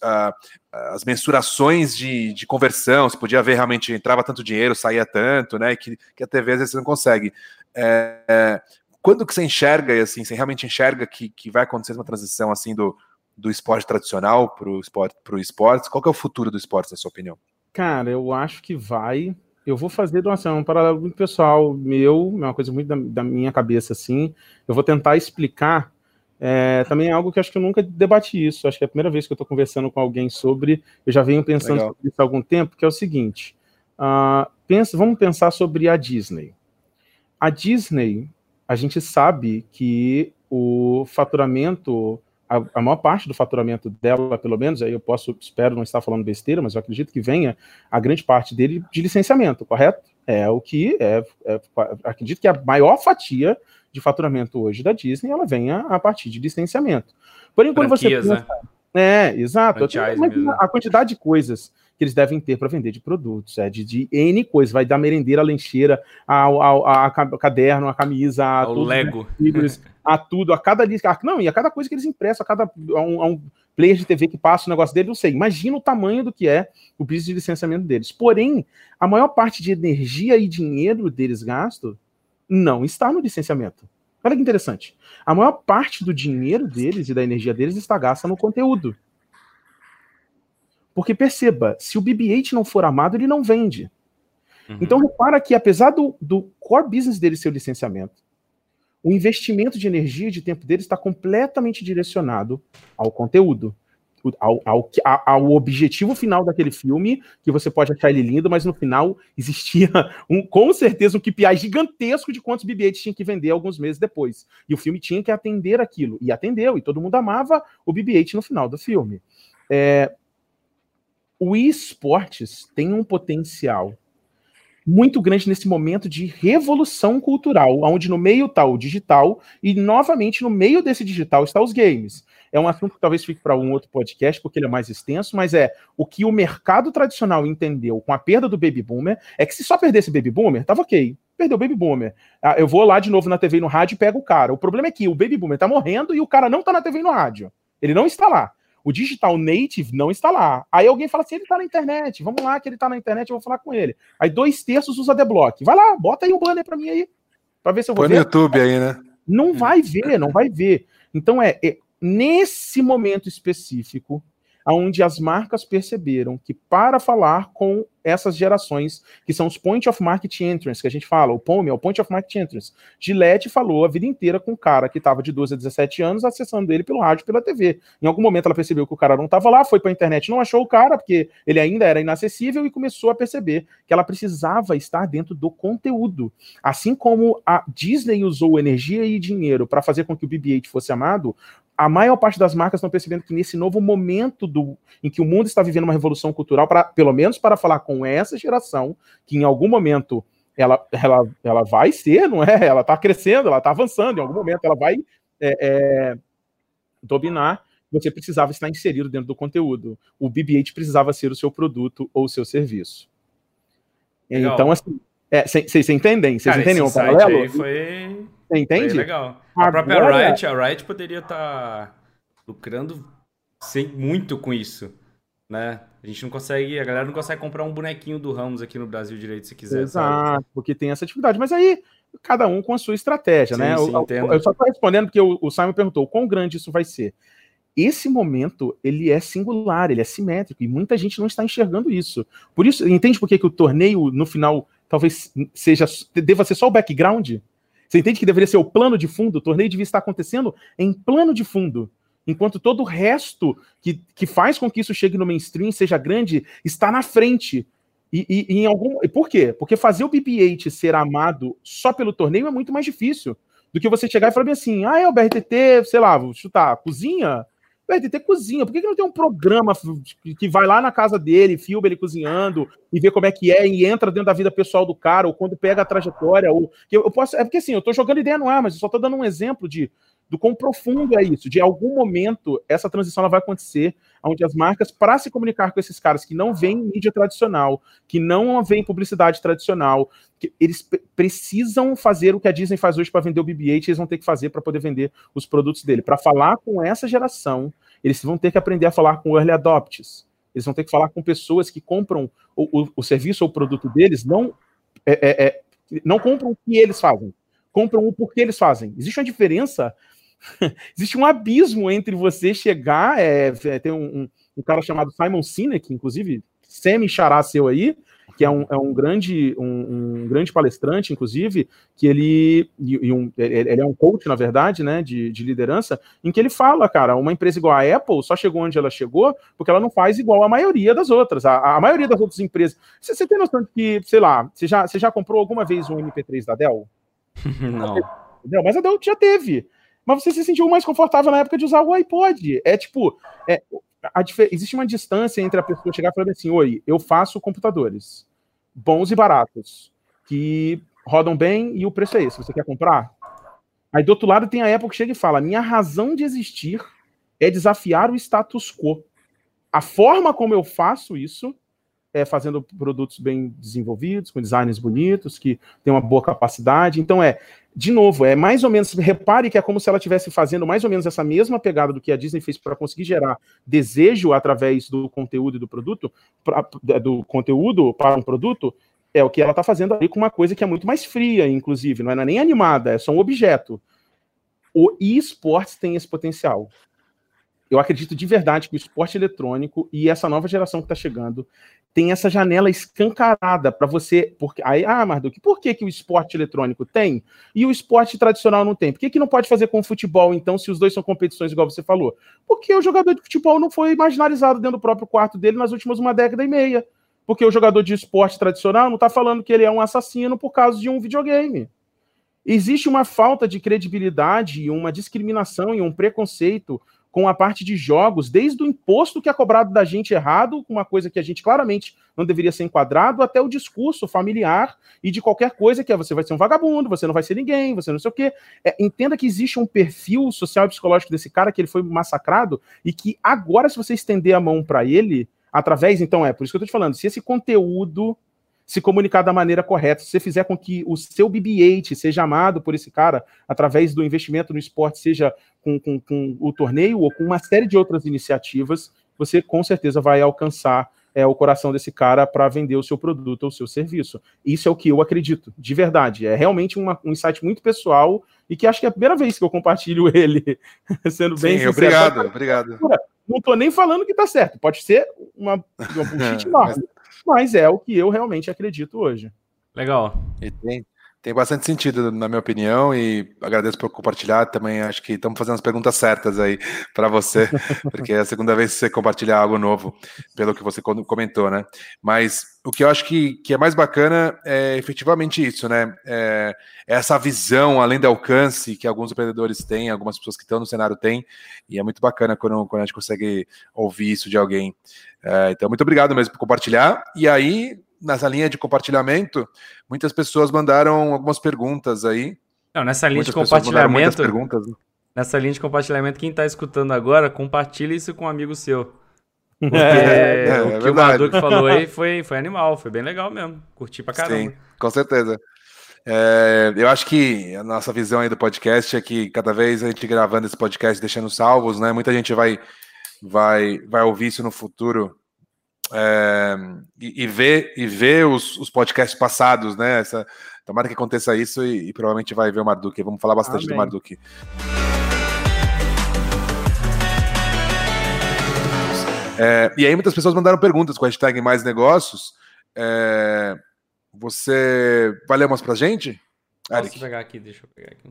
as mensurações de, de conversão, se podia ver realmente entrava tanto dinheiro, saía tanto, né? Que, que a TV às vezes você não consegue. É, é, quando que você enxerga, assim, você realmente enxerga que, que vai acontecer uma transição assim do, do esporte tradicional para o esporte, esporte? Qual é o futuro do esporte, na sua opinião? Cara, eu acho que vai. Eu vou fazer doação, um paralelo muito pessoal meu, é uma coisa muito da, da minha cabeça, assim. Eu vou tentar explicar é, também é algo que acho que eu nunca debati isso. Acho que é a primeira vez que eu estou conversando com alguém sobre. Eu já venho pensando Legal. sobre isso há algum tempo, que é o seguinte: uh, pensa, vamos pensar sobre a Disney. A Disney, a gente sabe que o faturamento, a, a, maior parte do faturamento dela, pelo menos, aí eu posso, espero não estar falando besteira, mas eu acredito que venha a grande parte dele de licenciamento, correto? É o que é, é acredito que a maior fatia de faturamento hoje da Disney, ela vem a, partir de licenciamento. Porém, quando você pensa, né? É, exato. a quantidade de coisas que eles devem ter para vender de produtos, é de, de, N coisas, vai da merendeira, a lencheira, ao, ao, a, a caderno, a camisa, a o Lego, livros, a tudo, a cada a, não, e a cada coisa que eles impressam, a cada a um, a um, player de TV que passa o negócio dele, não sei. Imagina o tamanho do que é o business de licenciamento deles. Porém, a maior parte de energia e dinheiro deles gasto não está no licenciamento. Olha que interessante. A maior parte do dinheiro deles e da energia deles está gasta no conteúdo. Porque perceba, se o BB-8 não for amado, ele não vende. Uhum. Então repara que apesar do, do core business dele ser o licenciamento, o investimento de energia e de tempo deles está completamente direcionado ao conteúdo ao, ao, ao, objetivo final daquele filme, que você pode achar ele lindo, mas no final existia *laughs* um, com certeza um KPI gigantesco de quantos BB-8 tinha que vender alguns meses depois. E o filme tinha que atender aquilo. E atendeu, e todo mundo amava o BB-8 no final do filme. É, o esportes tem um potencial muito grande nesse momento de revolução cultural, onde no meio está o digital e novamente no meio desse digital está os games. É um assunto que talvez fique para um outro podcast, porque ele é mais extenso, mas é o que o mercado tradicional entendeu com a perda do baby boomer é que se só perdesse baby boomer, tava ok. Perdeu o baby boomer. Ah, eu vou lá de novo na TV e no rádio e pego o cara. O problema é que o baby boomer tá morrendo e o cara não tá na TV e no rádio. Ele não está lá. O digital native não está lá. Aí alguém fala assim: ele está na internet, vamos lá que ele está na internet, eu vou falar com ele. Aí dois terços usa Deblock. Vai lá, bota aí um banner para mim aí, para ver se eu vou Põe ver. no YouTube aí, né? Não vai ver, não vai ver. Então é, é nesse momento específico, onde as marcas perceberam que para falar com essas gerações, que são os Point of Market Entrance, que a gente fala, o POM é o Point of Market Entrance. Gillette falou a vida inteira com o cara que estava de 12 a 17 anos, acessando ele pelo rádio pela TV. Em algum momento ela percebeu que o cara não estava lá, foi para a internet, não achou o cara, porque ele ainda era inacessível, e começou a perceber que ela precisava estar dentro do conteúdo. Assim como a Disney usou energia e dinheiro para fazer com que o BB-8 fosse amado, a maior parte das marcas estão percebendo que nesse novo momento do, em que o mundo está vivendo uma revolução cultural, para, pelo menos para falar com essa geração, que em algum momento ela, ela, ela vai ser, não é? Ela está crescendo, ela está avançando, em algum momento ela vai é, é, dominar. Você precisava estar inserido dentro do conteúdo. O BB-8 precisava ser o seu produto ou o seu serviço. Legal. Então, assim, vocês é, entendem? Vocês entendem o paralelo? Aí foi você entende? Foi legal. A própria Riot, a Riot poderia estar tá lucrando sem, muito com isso. né? A gente não consegue, a galera não consegue comprar um bonequinho do Ramos aqui no Brasil direito se quiser. Exato, sabe? porque tem essa atividade. Mas aí, cada um com a sua estratégia, sim, né? Sim, eu, eu, eu, só estou respondendo porque o, o Simon perguntou quão grande isso vai ser. Esse momento, ele é singular, ele é simétrico, e muita gente não está enxergando isso. Por isso, entende por que, que o torneio, no final, talvez seja deva ser só o background? Você entende que deveria ser o plano de fundo? O torneio devia estar acontecendo em plano de fundo enquanto todo o resto que, que faz com que isso chegue no mainstream, seja grande, está na frente. E, e, e em algum. E por quê? Porque fazer o BB-8 ser amado só pelo torneio é muito mais difícil do que você chegar e falar assim: ah, é o BRTT, sei lá, vou chutar, cozinha? O BRTT cozinha, por que, que não tem um programa que vai lá na casa dele, filma ele cozinhando e vê como é que é e entra dentro da vida pessoal do cara, ou quando pega a trajetória, ou. Eu posso, é porque assim, eu tô jogando ideia no ar, mas eu só tô dando um exemplo de do quão profundo é isso. De algum momento, essa transição ela vai acontecer, onde as marcas, para se comunicar com esses caras que não veem mídia tradicional, que não veem publicidade tradicional, eles precisam fazer o que a Disney faz hoje para vender o BB-8, eles vão ter que fazer para poder vender os produtos dele. Para falar com essa geração, eles vão ter que aprender a falar com early adopters. Eles vão ter que falar com pessoas que compram o, o, o serviço ou o produto deles, não, é, é, é, não compram o que eles fazem, compram o porquê eles fazem. Existe uma diferença *laughs* existe um abismo entre você chegar, é, é tem um, um, um, cara chamado Simon Sinek, inclusive, semi-xará seu aí, que é um, é um grande um, um, grande palestrante, inclusive, que ele, e, um, ele é um coach, na verdade, né, de, de liderança, em que ele fala, cara, uma empresa igual a Apple só chegou onde ela chegou porque ela não faz igual a maioria das outras. A, a maioria das outras empresas. Você, você tem noção de que, sei lá, você já, você já comprou alguma vez um MP3 da Dell? *laughs* Não. Mas a Dell já teve mas você se sentiu mais confortável na época de usar o iPod. É tipo, é, a, existe uma distância entre a pessoa chegar e falar assim: Oi, eu faço computadores bons e baratos, que rodam bem e o preço é esse. Você quer comprar? Aí do outro lado tem a Apple que chega e fala: Minha razão de existir é desafiar o status quo. A forma como eu faço isso é fazendo produtos bem desenvolvidos, com designs bonitos, que tem uma boa capacidade. Então é de novo, é mais ou menos, repare que é como se ela estivesse fazendo mais ou menos essa mesma pegada do que a Disney fez para conseguir gerar desejo através do conteúdo e do produto, pra, do conteúdo para um produto, é o que ela está fazendo ali com uma coisa que é muito mais fria, inclusive, não é nem animada, é só um objeto. O esportes tem esse potencial eu acredito de verdade que o esporte eletrônico e essa nova geração que está chegando tem essa janela escancarada para você. Porque, aí, ah, Marduk, por que, que o esporte eletrônico tem e o esporte tradicional não tem? Por que, que não pode fazer com o futebol, então, se os dois são competições, igual você falou? Porque o jogador de futebol não foi marginalizado dentro do próprio quarto dele nas últimas uma década e meia. Porque o jogador de esporte tradicional não está falando que ele é um assassino por causa de um videogame. Existe uma falta de credibilidade, uma discriminação e um preconceito com a parte de jogos, desde o imposto que é cobrado da gente errado, uma coisa que a gente claramente não deveria ser enquadrado, até o discurso familiar e de qualquer coisa que é você vai ser um vagabundo, você não vai ser ninguém, você não sei o quê. É, entenda que existe um perfil social e psicológico desse cara que ele foi massacrado e que agora, se você estender a mão para ele, através, então é, por isso que eu tô te falando, se esse conteúdo se comunicar da maneira correta, se você fizer com que o seu BB-8 seja amado por esse cara através do investimento no esporte, seja com, com, com, o torneio ou com uma série de outras iniciativas, você com certeza vai alcançar é, o coração desse cara para vender o seu produto ou o seu serviço. Isso é o que eu acredito, de verdade. É realmente uma, um insight muito pessoal e que acho que é a primeira vez que eu compartilho *laughs* ele, sendo bem Sim, sincero. Obrigado, obrigado. Não estou nem falando que está certo, pode ser uma, uma *laughs* bullshit enorme mas é o que eu realmente acredito hoje. Legal. E tem, bastante sentido, na minha opinião, e agradeço por compartilhar. Também acho que estamos fazendo as perguntas certas aí para você, *laughs* porque é a segunda vez que você compartilha algo novo, pelo que você comentou, né? Mas o que eu acho que, que é mais bacana é efetivamente isso, né? É, é essa visão, além do alcance que alguns empreendedores têm, algumas pessoas que estão no cenário têm, e é muito bacana quando, quando a gente consegue ouvir isso de alguém. É, então, muito obrigado mesmo por compartilhar. E aí, nessa linha de compartilhamento, muitas pessoas mandaram algumas perguntas aí. Não, nessa linha muitas de compartilhamento. Perguntas. Nessa linha de compartilhamento, quem está escutando agora, compartilhe isso com um amigo seu. *laughs* Porque é, é, o é que o Marduk falou aí *laughs* foi, foi animal, foi bem legal mesmo. Curti pra caramba. Sim, com certeza. É, eu acho que a nossa visão aí do podcast é que cada vez a gente gravando esse podcast, deixando salvos, né? Muita gente vai, vai, vai ouvir isso no futuro é, e, e, ver, e ver os, os podcasts passados, né? Essa, tomara que aconteça isso e, e provavelmente vai ver o Marduk. Vamos falar bastante Amém. do Marduk. É, e aí muitas pessoas mandaram perguntas com a hashtag mais negócios. É, você vai ler umas pra gente? Posso Eric? pegar aqui, deixa eu pegar aqui.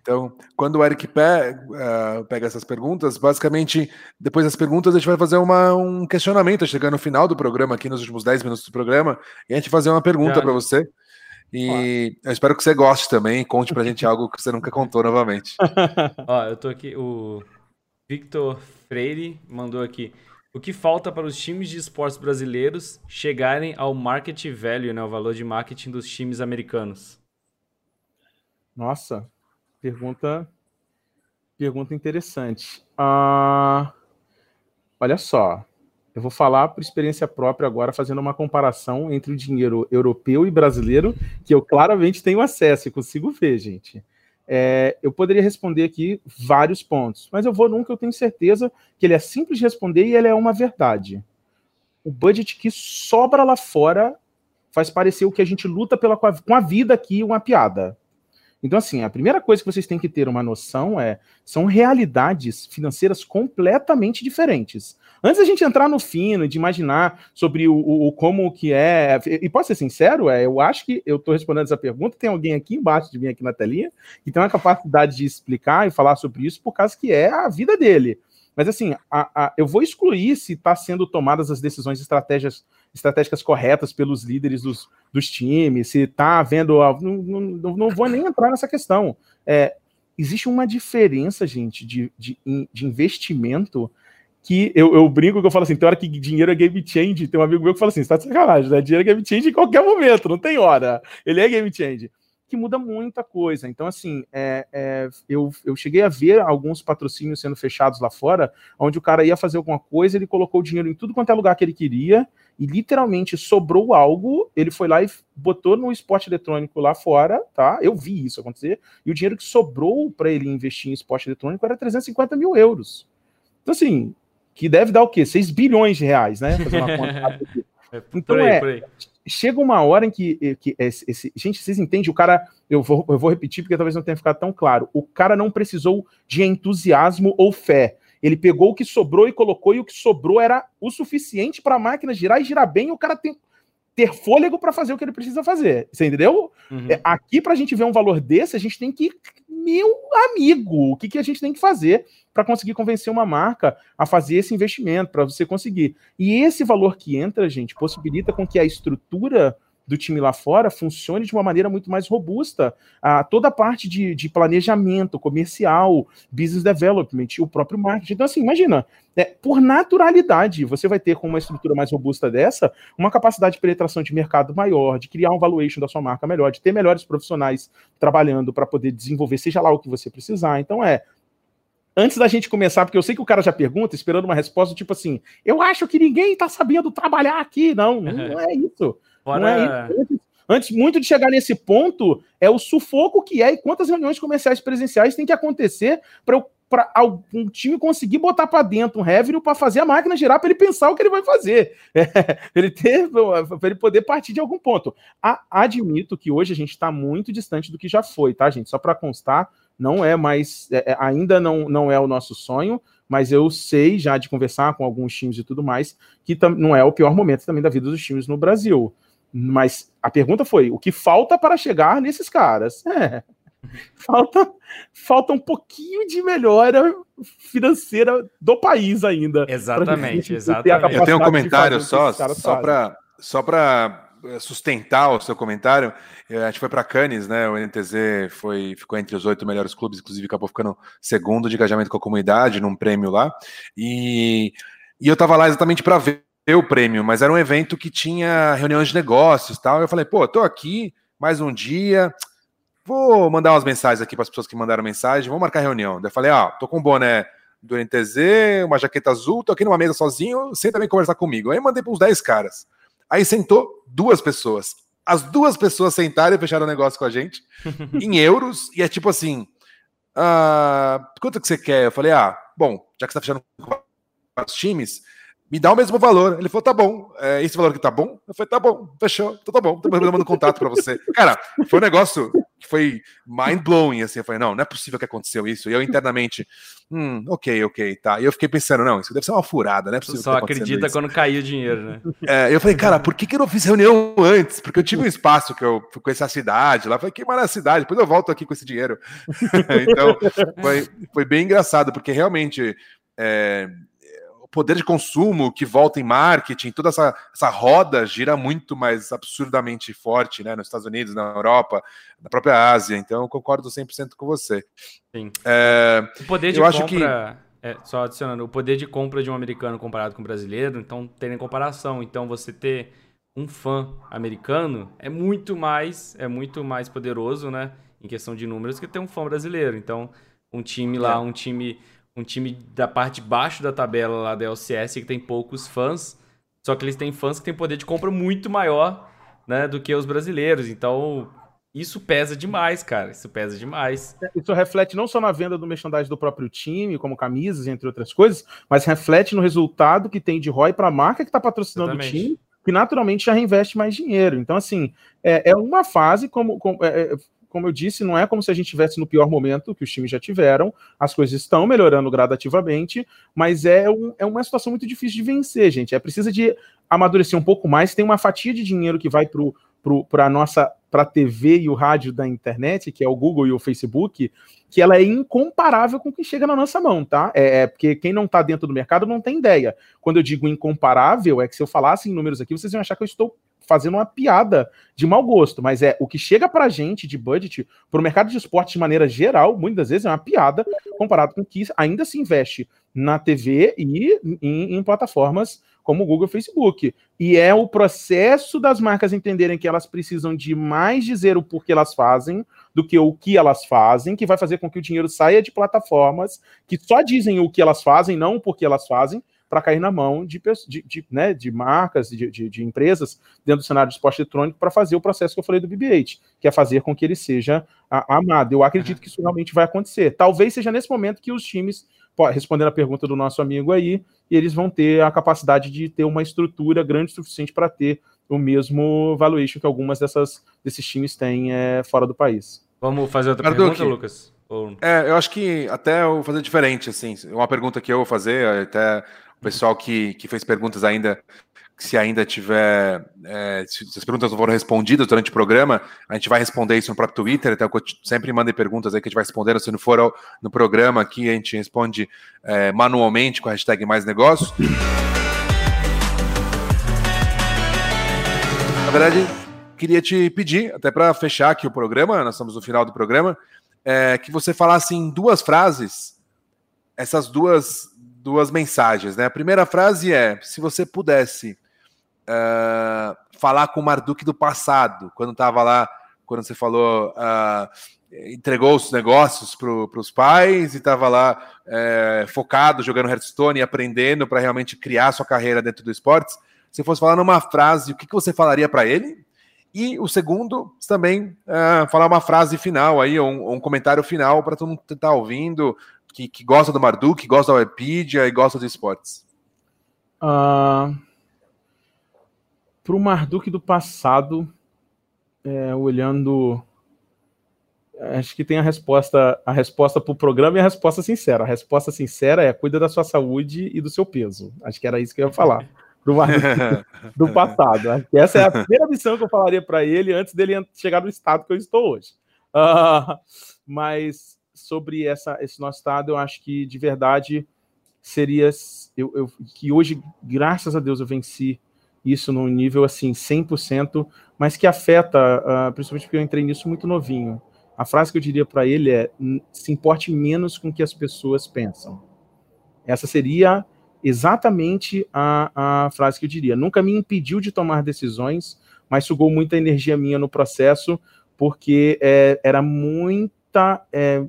Então, quando o Eric pega, uh, pega essas perguntas, basicamente, depois das perguntas, a gente vai fazer uma, um questionamento, chegando no final do programa, aqui nos últimos 10 minutos do programa, e a gente vai fazer uma pergunta para você. E eu espero que você goste também, conte pra gente algo que você nunca contou novamente. *laughs* Ó, eu tô aqui, o Victor Freire mandou aqui. O que falta para os times de esportes brasileiros chegarem ao market value, né, o valor de marketing dos times americanos? Nossa, pergunta, pergunta interessante. Ah, olha só, eu vou falar por experiência própria agora, fazendo uma comparação entre o dinheiro europeu e brasileiro, que eu claramente tenho acesso e consigo ver, gente. É, eu poderia responder aqui vários pontos, mas eu vou num que eu tenho certeza que ele é simples de responder e ele é uma verdade. O budget que sobra lá fora faz parecer o que a gente luta pela, com a vida aqui uma piada. Então, assim, a primeira coisa que vocês têm que ter uma noção é são realidades financeiras completamente diferentes. Antes da gente entrar no fino, de imaginar sobre o, o, como que é, e posso ser sincero, é, eu acho que eu estou respondendo essa pergunta, tem alguém aqui embaixo de mim, aqui na telinha, que tem uma capacidade de explicar e falar sobre isso por causa que é a vida dele. Mas assim, a, a, eu vou excluir se está sendo tomadas as decisões estratégias, estratégicas corretas pelos líderes dos, dos times, se está havendo. Não, não, não, vou nem entrar nessa questão. É, existe uma diferença, gente, de, de, de investimento que eu, eu, brinco que eu falo assim, tem hora que dinheiro é game change, tem um amigo meu que fala assim, você tá de sacanagem, né? Dinheiro é game change em qualquer momento, não tem hora. Ele é game change. Que muda muita coisa. Então, assim, é, é, eu, eu cheguei a ver alguns patrocínios sendo fechados lá fora, onde o cara ia fazer alguma coisa, ele colocou o dinheiro em tudo quanto é lugar que ele queria, e literalmente sobrou algo, ele foi lá e botou no esporte eletrônico lá fora, tá? Eu vi isso acontecer, e o dinheiro que sobrou para ele investir em esporte eletrônico era 350 mil euros. Então, assim, que deve dar o quê? 6 bilhões de reais, né? Fazer uma conta *laughs* é, então aí, é, chega uma hora em que, que esse, esse, gente, vocês entendem? O cara, eu vou, eu vou repetir porque talvez não tenha ficado tão claro. O cara não precisou de entusiasmo ou fé. Ele pegou o que sobrou e colocou, e o que sobrou era o suficiente para a máquina girar e girar bem, e o cara tem ter fôlego para fazer o que ele precisa fazer. Você entendeu? Uhum. É, aqui, para a gente ver um valor desse, a gente tem que. Meu amigo, o que, que a gente tem que fazer para conseguir convencer uma marca a fazer esse investimento, para você conseguir? E esse valor que entra, gente, possibilita com que a estrutura do time lá fora funcione de uma maneira muito mais robusta. Ah, toda a parte de, de planejamento comercial, business development, o próprio marketing. Então, assim, imagina, é, por naturalidade, você vai ter com uma estrutura mais robusta dessa, uma capacidade de penetração de mercado maior, de criar um valuation da sua marca melhor, de ter melhores profissionais trabalhando para poder desenvolver, seja lá o que você precisar. Então, é, antes da gente começar, porque eu sei que o cara já pergunta, esperando uma resposta, tipo assim, eu acho que ninguém está sabendo trabalhar aqui. Não, não é isso. É isso. Antes, muito de chegar nesse ponto, é o sufoco que é e quantas reuniões comerciais presenciais tem que acontecer para algum time conseguir botar para dentro um revenue para fazer a máquina girar para ele pensar o que ele vai fazer, *laughs* é, ele ter para ele poder partir de algum ponto. A, admito que hoje a gente está muito distante do que já foi, tá, gente? Só para constar, não é mais, é, é, ainda não, não é o nosso sonho, mas eu sei já de conversar com alguns times e tudo mais que não é o pior momento também da vida dos times no Brasil. Mas a pergunta foi: o que falta para chegar nesses caras? É, falta, falta um pouquinho de melhora financeira do país ainda. Exatamente, exatamente. Eu tenho um comentário só, só para só para eh, sustentar o seu comentário. Eh, a gente foi para Cannes, né? O NTZ foi, ficou entre os oito melhores clubes, inclusive acabou ficando segundo de engajamento com a comunidade num prêmio lá. E, e eu estava lá exatamente para ver o prêmio, mas era um evento que tinha reuniões de negócios tal. Eu falei, pô, tô aqui mais um dia, vou mandar umas mensagens aqui para as pessoas que mandaram mensagem, vou marcar reunião. Daí eu falei, ó, ah, tô com um boné do NTZ, uma jaqueta azul, tô aqui numa mesa sozinho, senta também conversar comigo. Aí mandei para uns 10 caras. Aí sentou duas pessoas. As duas pessoas sentaram e fecharam o negócio com a gente *laughs* em euros, e é tipo assim: ah, quanto que você quer? Eu falei, ah, bom, já que você tá fechando com os times, me dá o mesmo valor. Ele falou, tá bom, é esse valor que tá bom? Eu falei, tá bom, fechou, então tá bom, tô mandando contato para você. Cara, foi um negócio que foi mind-blowing, assim, eu falei, não, não é possível que aconteceu isso. E eu internamente, hum, ok, ok, tá. E eu fiquei pensando, não, isso deve ser uma furada, né? Você só acredita isso. quando caiu o dinheiro, né? É, eu falei, cara, por que, que eu não fiz reunião antes? Porque eu tive um espaço que eu fui conhecer a cidade lá, falei, que maravilha a cidade, depois eu volto aqui com esse dinheiro. *laughs* então, foi, foi bem engraçado, porque realmente... É, poder de consumo que volta em marketing, toda essa, essa roda gira muito mais absurdamente forte né, nos Estados Unidos, na Europa, na própria Ásia. Então, eu concordo 100% com você. Sim. É, o poder de eu compra, acho que... É, só adicionando, o poder de compra de um americano comparado com um brasileiro, então tem comparação. Então, você ter um fã americano é muito mais, é muito mais poderoso, né? Em questão de números, que ter um fã brasileiro. Então, um time lá, é. um time um time da parte de baixo da tabela lá da LCS que tem poucos fãs, só que eles têm fãs que têm poder de compra muito maior, né, do que os brasileiros. Então, isso pesa demais, cara. Isso pesa demais. É, isso reflete não só na venda do merchandising do próprio time, como camisas, entre outras coisas, mas reflete no resultado que tem de ROI para a marca que está patrocinando Exatamente. o time, que naturalmente já reinveste mais dinheiro. Então, assim, é, é uma fase, como, como é, é como eu disse, não é como se a gente estivesse no pior momento que os times já tiveram, as coisas estão melhorando gradativamente, mas é, um, é uma situação muito difícil de vencer, gente. É precisa de amadurecer um pouco mais. Tem uma fatia de dinheiro que vai para a nossa para a TV e o rádio da internet, que é o Google e o Facebook, que ela é incomparável com o que chega na nossa mão, tá? É, é porque quem não está dentro do mercado não tem ideia. Quando eu digo incomparável, é que se eu falasse em números aqui, vocês iam achar que eu estou fazendo uma piada de mau gosto, mas é o que chega pra gente de budget para o mercado de esporte de maneira geral, muitas vezes é uma piada comparado com o que ainda se investe na TV e em, em plataformas como Google e Facebook. E é o processo das marcas entenderem que elas precisam de mais dizer o porquê elas fazem do que o que elas fazem, que vai fazer com que o dinheiro saia de plataformas que só dizem o que elas fazem, não o porquê elas fazem, para cair na mão de, de, de, né, de marcas, de, de, de, empresas dentro do cenário de esporte eletrônico para fazer o processo que eu falei do BB-8, que é fazer com que ele seja a, amado. Eu acredito que isso realmente vai acontecer. Talvez seja nesse momento que os times, respondendo a pergunta do nosso amigo aí, eles vão ter a capacidade de ter uma estrutura grande o suficiente para ter o mesmo valuation que algumas dessas, desses times têm é, fora do país. Vamos fazer outra pergunta, Lucas? É, eu acho que até eu vou fazer diferente, assim, uma pergunta que eu vou fazer, até pessoal que, que fez perguntas ainda, se ainda tiver, é, se, as perguntas não foram respondidas durante o programa, a gente vai responder isso no próprio Twitter, então sempre mandem perguntas aí que a gente vai respondendo, se não for ao, no programa aqui, a gente responde é, manualmente com a hashtag mais negócios. Na verdade, queria te pedir, até para fechar aqui o programa, nós estamos no final do programa, é, que você falasse em duas frases essas duas duas mensagens, né? A primeira frase é: se você pudesse uh, falar com o Marduk do passado, quando estava lá, quando você falou, uh, entregou os negócios para os pais e estava lá uh, focado, jogando Hearthstone e aprendendo para realmente criar sua carreira dentro do esportes. Se fosse falar numa frase, o que, que você falaria para ele? E o segundo, também uh, falar uma frase final aí, um, um comentário final para todo mundo que está ouvindo, que, que gosta do Marduk, que gosta da Wikipedia e gosta de esportes? Uh, ah, para o Marduk do passado, é, olhando. Acho que tem a resposta a resposta para o programa e a resposta sincera. A resposta sincera é cuida da sua saúde e do seu peso. Acho que era isso que eu ia falar. *laughs* Do, Marduk, do passado. Essa é a primeira missão que eu falaria para ele antes dele chegar no estado que eu estou hoje. Uh, mas sobre essa, esse nosso estado, eu acho que de verdade seria eu, eu, que hoje, graças a Deus, eu venci isso num nível assim 100%, mas que afeta, uh, principalmente porque eu entrei nisso muito novinho. A frase que eu diria para ele é: se importe menos com o que as pessoas pensam. Essa seria exatamente a, a frase que eu diria. Nunca me impediu de tomar decisões, mas sugou muita energia minha no processo, porque é, era muita. É,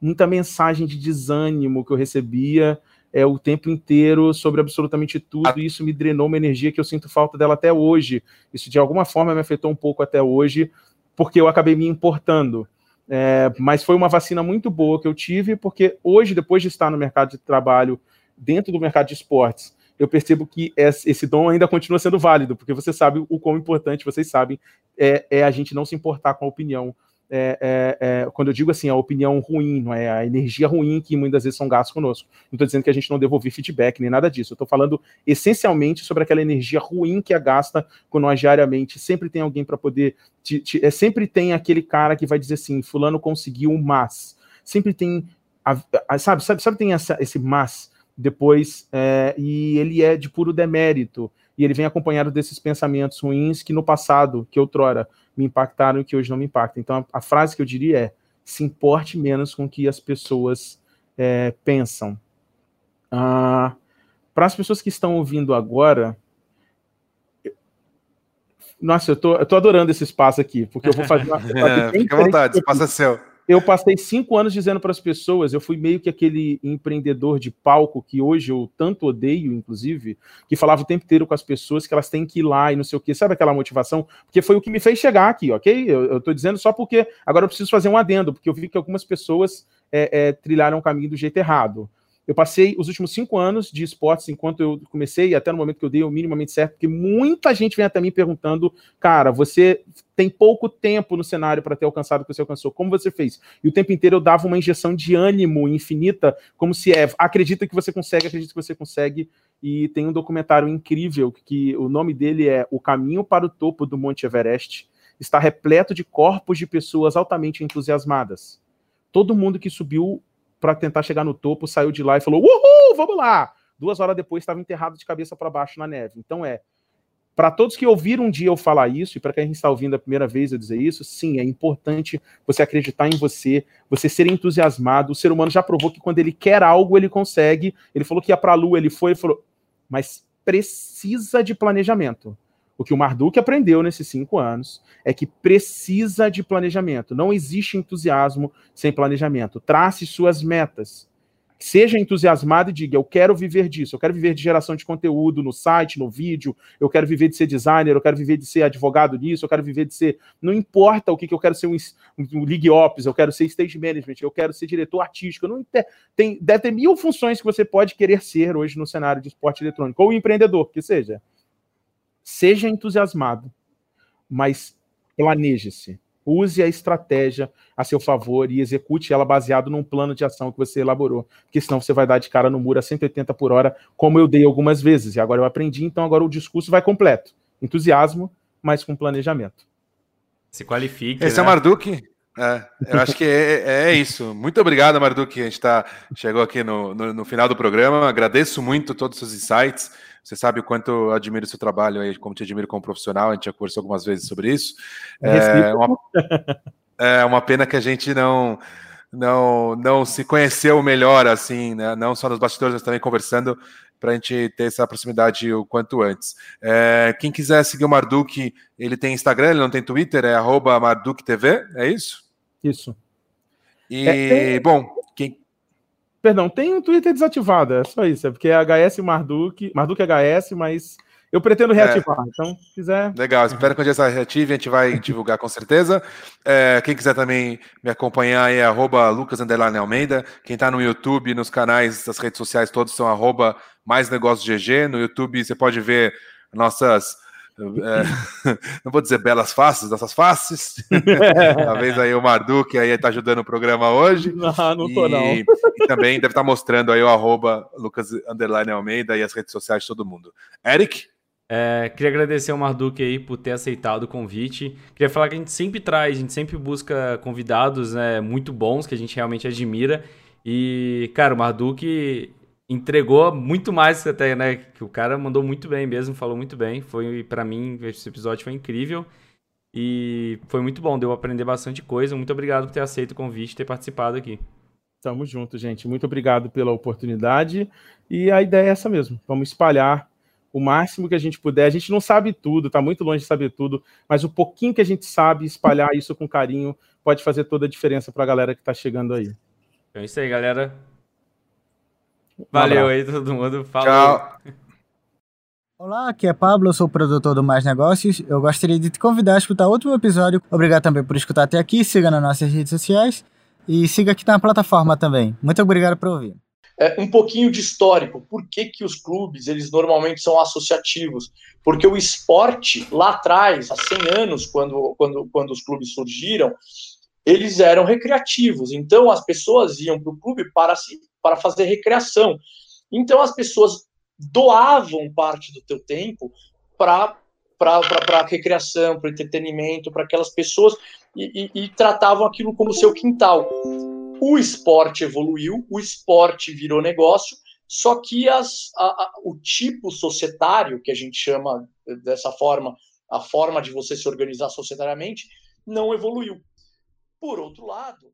muita mensagem de desânimo que eu recebia é, o tempo inteiro sobre absolutamente tudo, e isso me drenou uma energia que eu sinto falta dela até hoje. Isso de alguma forma me afetou um pouco até hoje, porque eu acabei me importando. É, mas foi uma vacina muito boa que eu tive, porque hoje, depois de estar no mercado de trabalho, dentro do mercado de esportes, eu percebo que esse dom ainda continua sendo válido, porque você sabe o quão importante, vocês sabem, é, é a gente não se importar com a opinião é, é, é, quando eu digo assim, a opinião ruim, não é a energia ruim que muitas vezes são gastos conosco. Não estou dizendo que a gente não devolver feedback nem nada disso. Eu estou falando essencialmente sobre aquela energia ruim que é gasta com nós diariamente. Sempre tem alguém para poder. Te, te, é, sempre tem aquele cara que vai dizer assim: Fulano conseguiu mas. Sempre tem. A, a, sabe, sabe, sabe, tem essa, esse mas depois, é, e ele é de puro demérito. E ele vem acompanhado desses pensamentos ruins que no passado, que outrora, me impactaram e que hoje não me impactam. Então, a, a frase que eu diria é: se importe menos com o que as pessoas é, pensam. Ah, Para as pessoas que estão ouvindo agora, nossa, eu tô, eu tô adorando esse espaço aqui, porque eu vou fazer uma. *laughs* fica à vontade, espaço é seu eu passei cinco anos dizendo para as pessoas, eu fui meio que aquele empreendedor de palco que hoje eu tanto odeio, inclusive, que falava o tempo inteiro com as pessoas que elas têm que ir lá e não sei o quê. Sabe aquela motivação? Porque foi o que me fez chegar aqui, ok? Eu, estou dizendo só porque agora eu preciso fazer um adendo, porque eu vi que algumas pessoas é, é, trilharam o caminho do jeito errado. Eu passei os últimos cinco anos de esportes enquanto eu comecei, até no momento que eu dei o minimamente certo, porque muita gente vem até mim perguntando, cara, você tem pouco tempo no cenário para ter alcançado o que você alcançou, como você fez? E o tempo inteiro eu dava uma injeção de ânimo infinita, como se é, acredita que você consegue, acredita que você consegue, e tem um documentário incrível, que o nome dele é O Caminho para o Topo do Monte Everest, está repleto de corpos de pessoas altamente entusiasmadas. Todo mundo que subiu para tentar chegar no topo, saiu de lá e falou: Uhul, vamos lá! Duas horas depois estava enterrado de cabeça para baixo na neve. Então é. Para todos que ouviram um dia eu falar isso, e para quem está ouvindo a primeira vez eu dizer isso, sim, é importante você acreditar em você, você ser entusiasmado. O ser humano já provou que quando ele quer algo, ele consegue. Ele falou que ia para a lua, ele foi, ele falou, mas precisa de planejamento. O que o Marduk aprendeu nesses cinco anos é que precisa de planejamento. Não existe entusiasmo sem planejamento. Trace suas metas. Seja entusiasmado e diga: Eu quero viver disso. Eu quero viver de geração de conteúdo no site, no vídeo. Eu quero viver de ser designer. Eu quero viver de ser advogado nisso. Eu quero viver de ser. Não importa o que, que eu quero ser um, um League Ops. Eu quero ser stage management. Eu quero ser diretor artístico. Não tem, deve ter mil funções que você pode querer ser hoje no cenário de esporte eletrônico. Ou empreendedor, que seja. Seja entusiasmado, mas planeje-se. Use a estratégia a seu favor e execute ela baseado num plano de ação que você elaborou. Porque senão você vai dar de cara no muro a 180 por hora, como eu dei algumas vezes. E agora eu aprendi, então agora o discurso vai completo. Entusiasmo, mas com planejamento. Se qualifique. Esse é né? é o Marduk. É, eu acho que é, é, é isso. Muito obrigado, Marduk. A gente tá, chegou aqui no, no, no final do programa. Agradeço muito todos os seus insights. Você sabe o quanto eu admiro o seu trabalho aí, como te admiro como profissional, a gente já conversou algumas vezes sobre isso. É uma, *laughs* é uma pena que a gente não não não se conheceu melhor assim, né? não só nos bastidores, mas também conversando para a gente ter essa proximidade o quanto antes. É, quem quiser seguir o Marduk, ele tem Instagram, ele não tem Twitter, é arroba MardukTV, é isso? Isso. E, é, bom, quem, Perdão, tem um Twitter desativado, é só isso. É porque é HS Marduk, Marduk HS, mas eu pretendo reativar. É. Então, se quiser. Legal, espero que um dia essa reative, a gente vai *laughs* divulgar com certeza. É, quem quiser também me acompanhar é arroba Lucas Almeida. Quem está no YouTube, nos canais, das redes sociais, todos são arroba mais negócios GG. No YouTube você pode ver nossas é, *laughs* não vou dizer belas faces, nossas faces. *laughs* Talvez aí o Marduk aí tá ajudando o programa hoje. Não, não tô e, não. E também deve estar tá mostrando aí o arroba Lucas Underline Almeida e as redes sociais de todo mundo. Eric? É, queria agradecer ao Marduk aí por ter aceitado o convite. Queria falar que a gente sempre traz, a gente sempre busca convidados né, muito bons, que a gente realmente admira. E, cara, o Marduk entregou muito mais até, né? Que o cara mandou muito bem mesmo, falou muito bem. Foi para mim esse episódio foi incrível e foi muito bom, deu a aprender bastante coisa. Muito obrigado por ter aceito o convite, ter participado aqui. Tamo junto, gente. Muito obrigado pela oportunidade. E a ideia é essa mesmo. Vamos espalhar o máximo que a gente puder. A gente não sabe tudo, tá muito longe de saber tudo, mas o pouquinho que a gente sabe, espalhar isso com carinho, pode fazer toda a diferença para a galera que está chegando aí. Então é isso aí, galera. Valeu aí todo mundo. Falou. Tchau. Olá, aqui é Pablo, eu sou o produtor do Mais Negócios. Eu gostaria de te convidar a escutar outro episódio. Obrigado também por escutar até aqui. Siga nas nossas redes sociais e siga aqui na plataforma também. Muito obrigado por ouvir. é, um pouquinho de histórico. Por que, que os clubes, eles normalmente são associativos? Porque o esporte, lá atrás, há 100 anos, quando, quando, quando os clubes surgiram, eles eram recreativos. Então, as pessoas iam para o clube para, para fazer recreação. Então, as pessoas doavam parte do teu tempo para para recreação, para entretenimento, para aquelas pessoas e, e, e, tratavam aquilo como seu quintal. O esporte evoluiu, o esporte virou negócio, só que as, a, a, o tipo societário, que a gente chama dessa forma, a forma de você se organizar societariamente, não evoluiu. Por outro lado,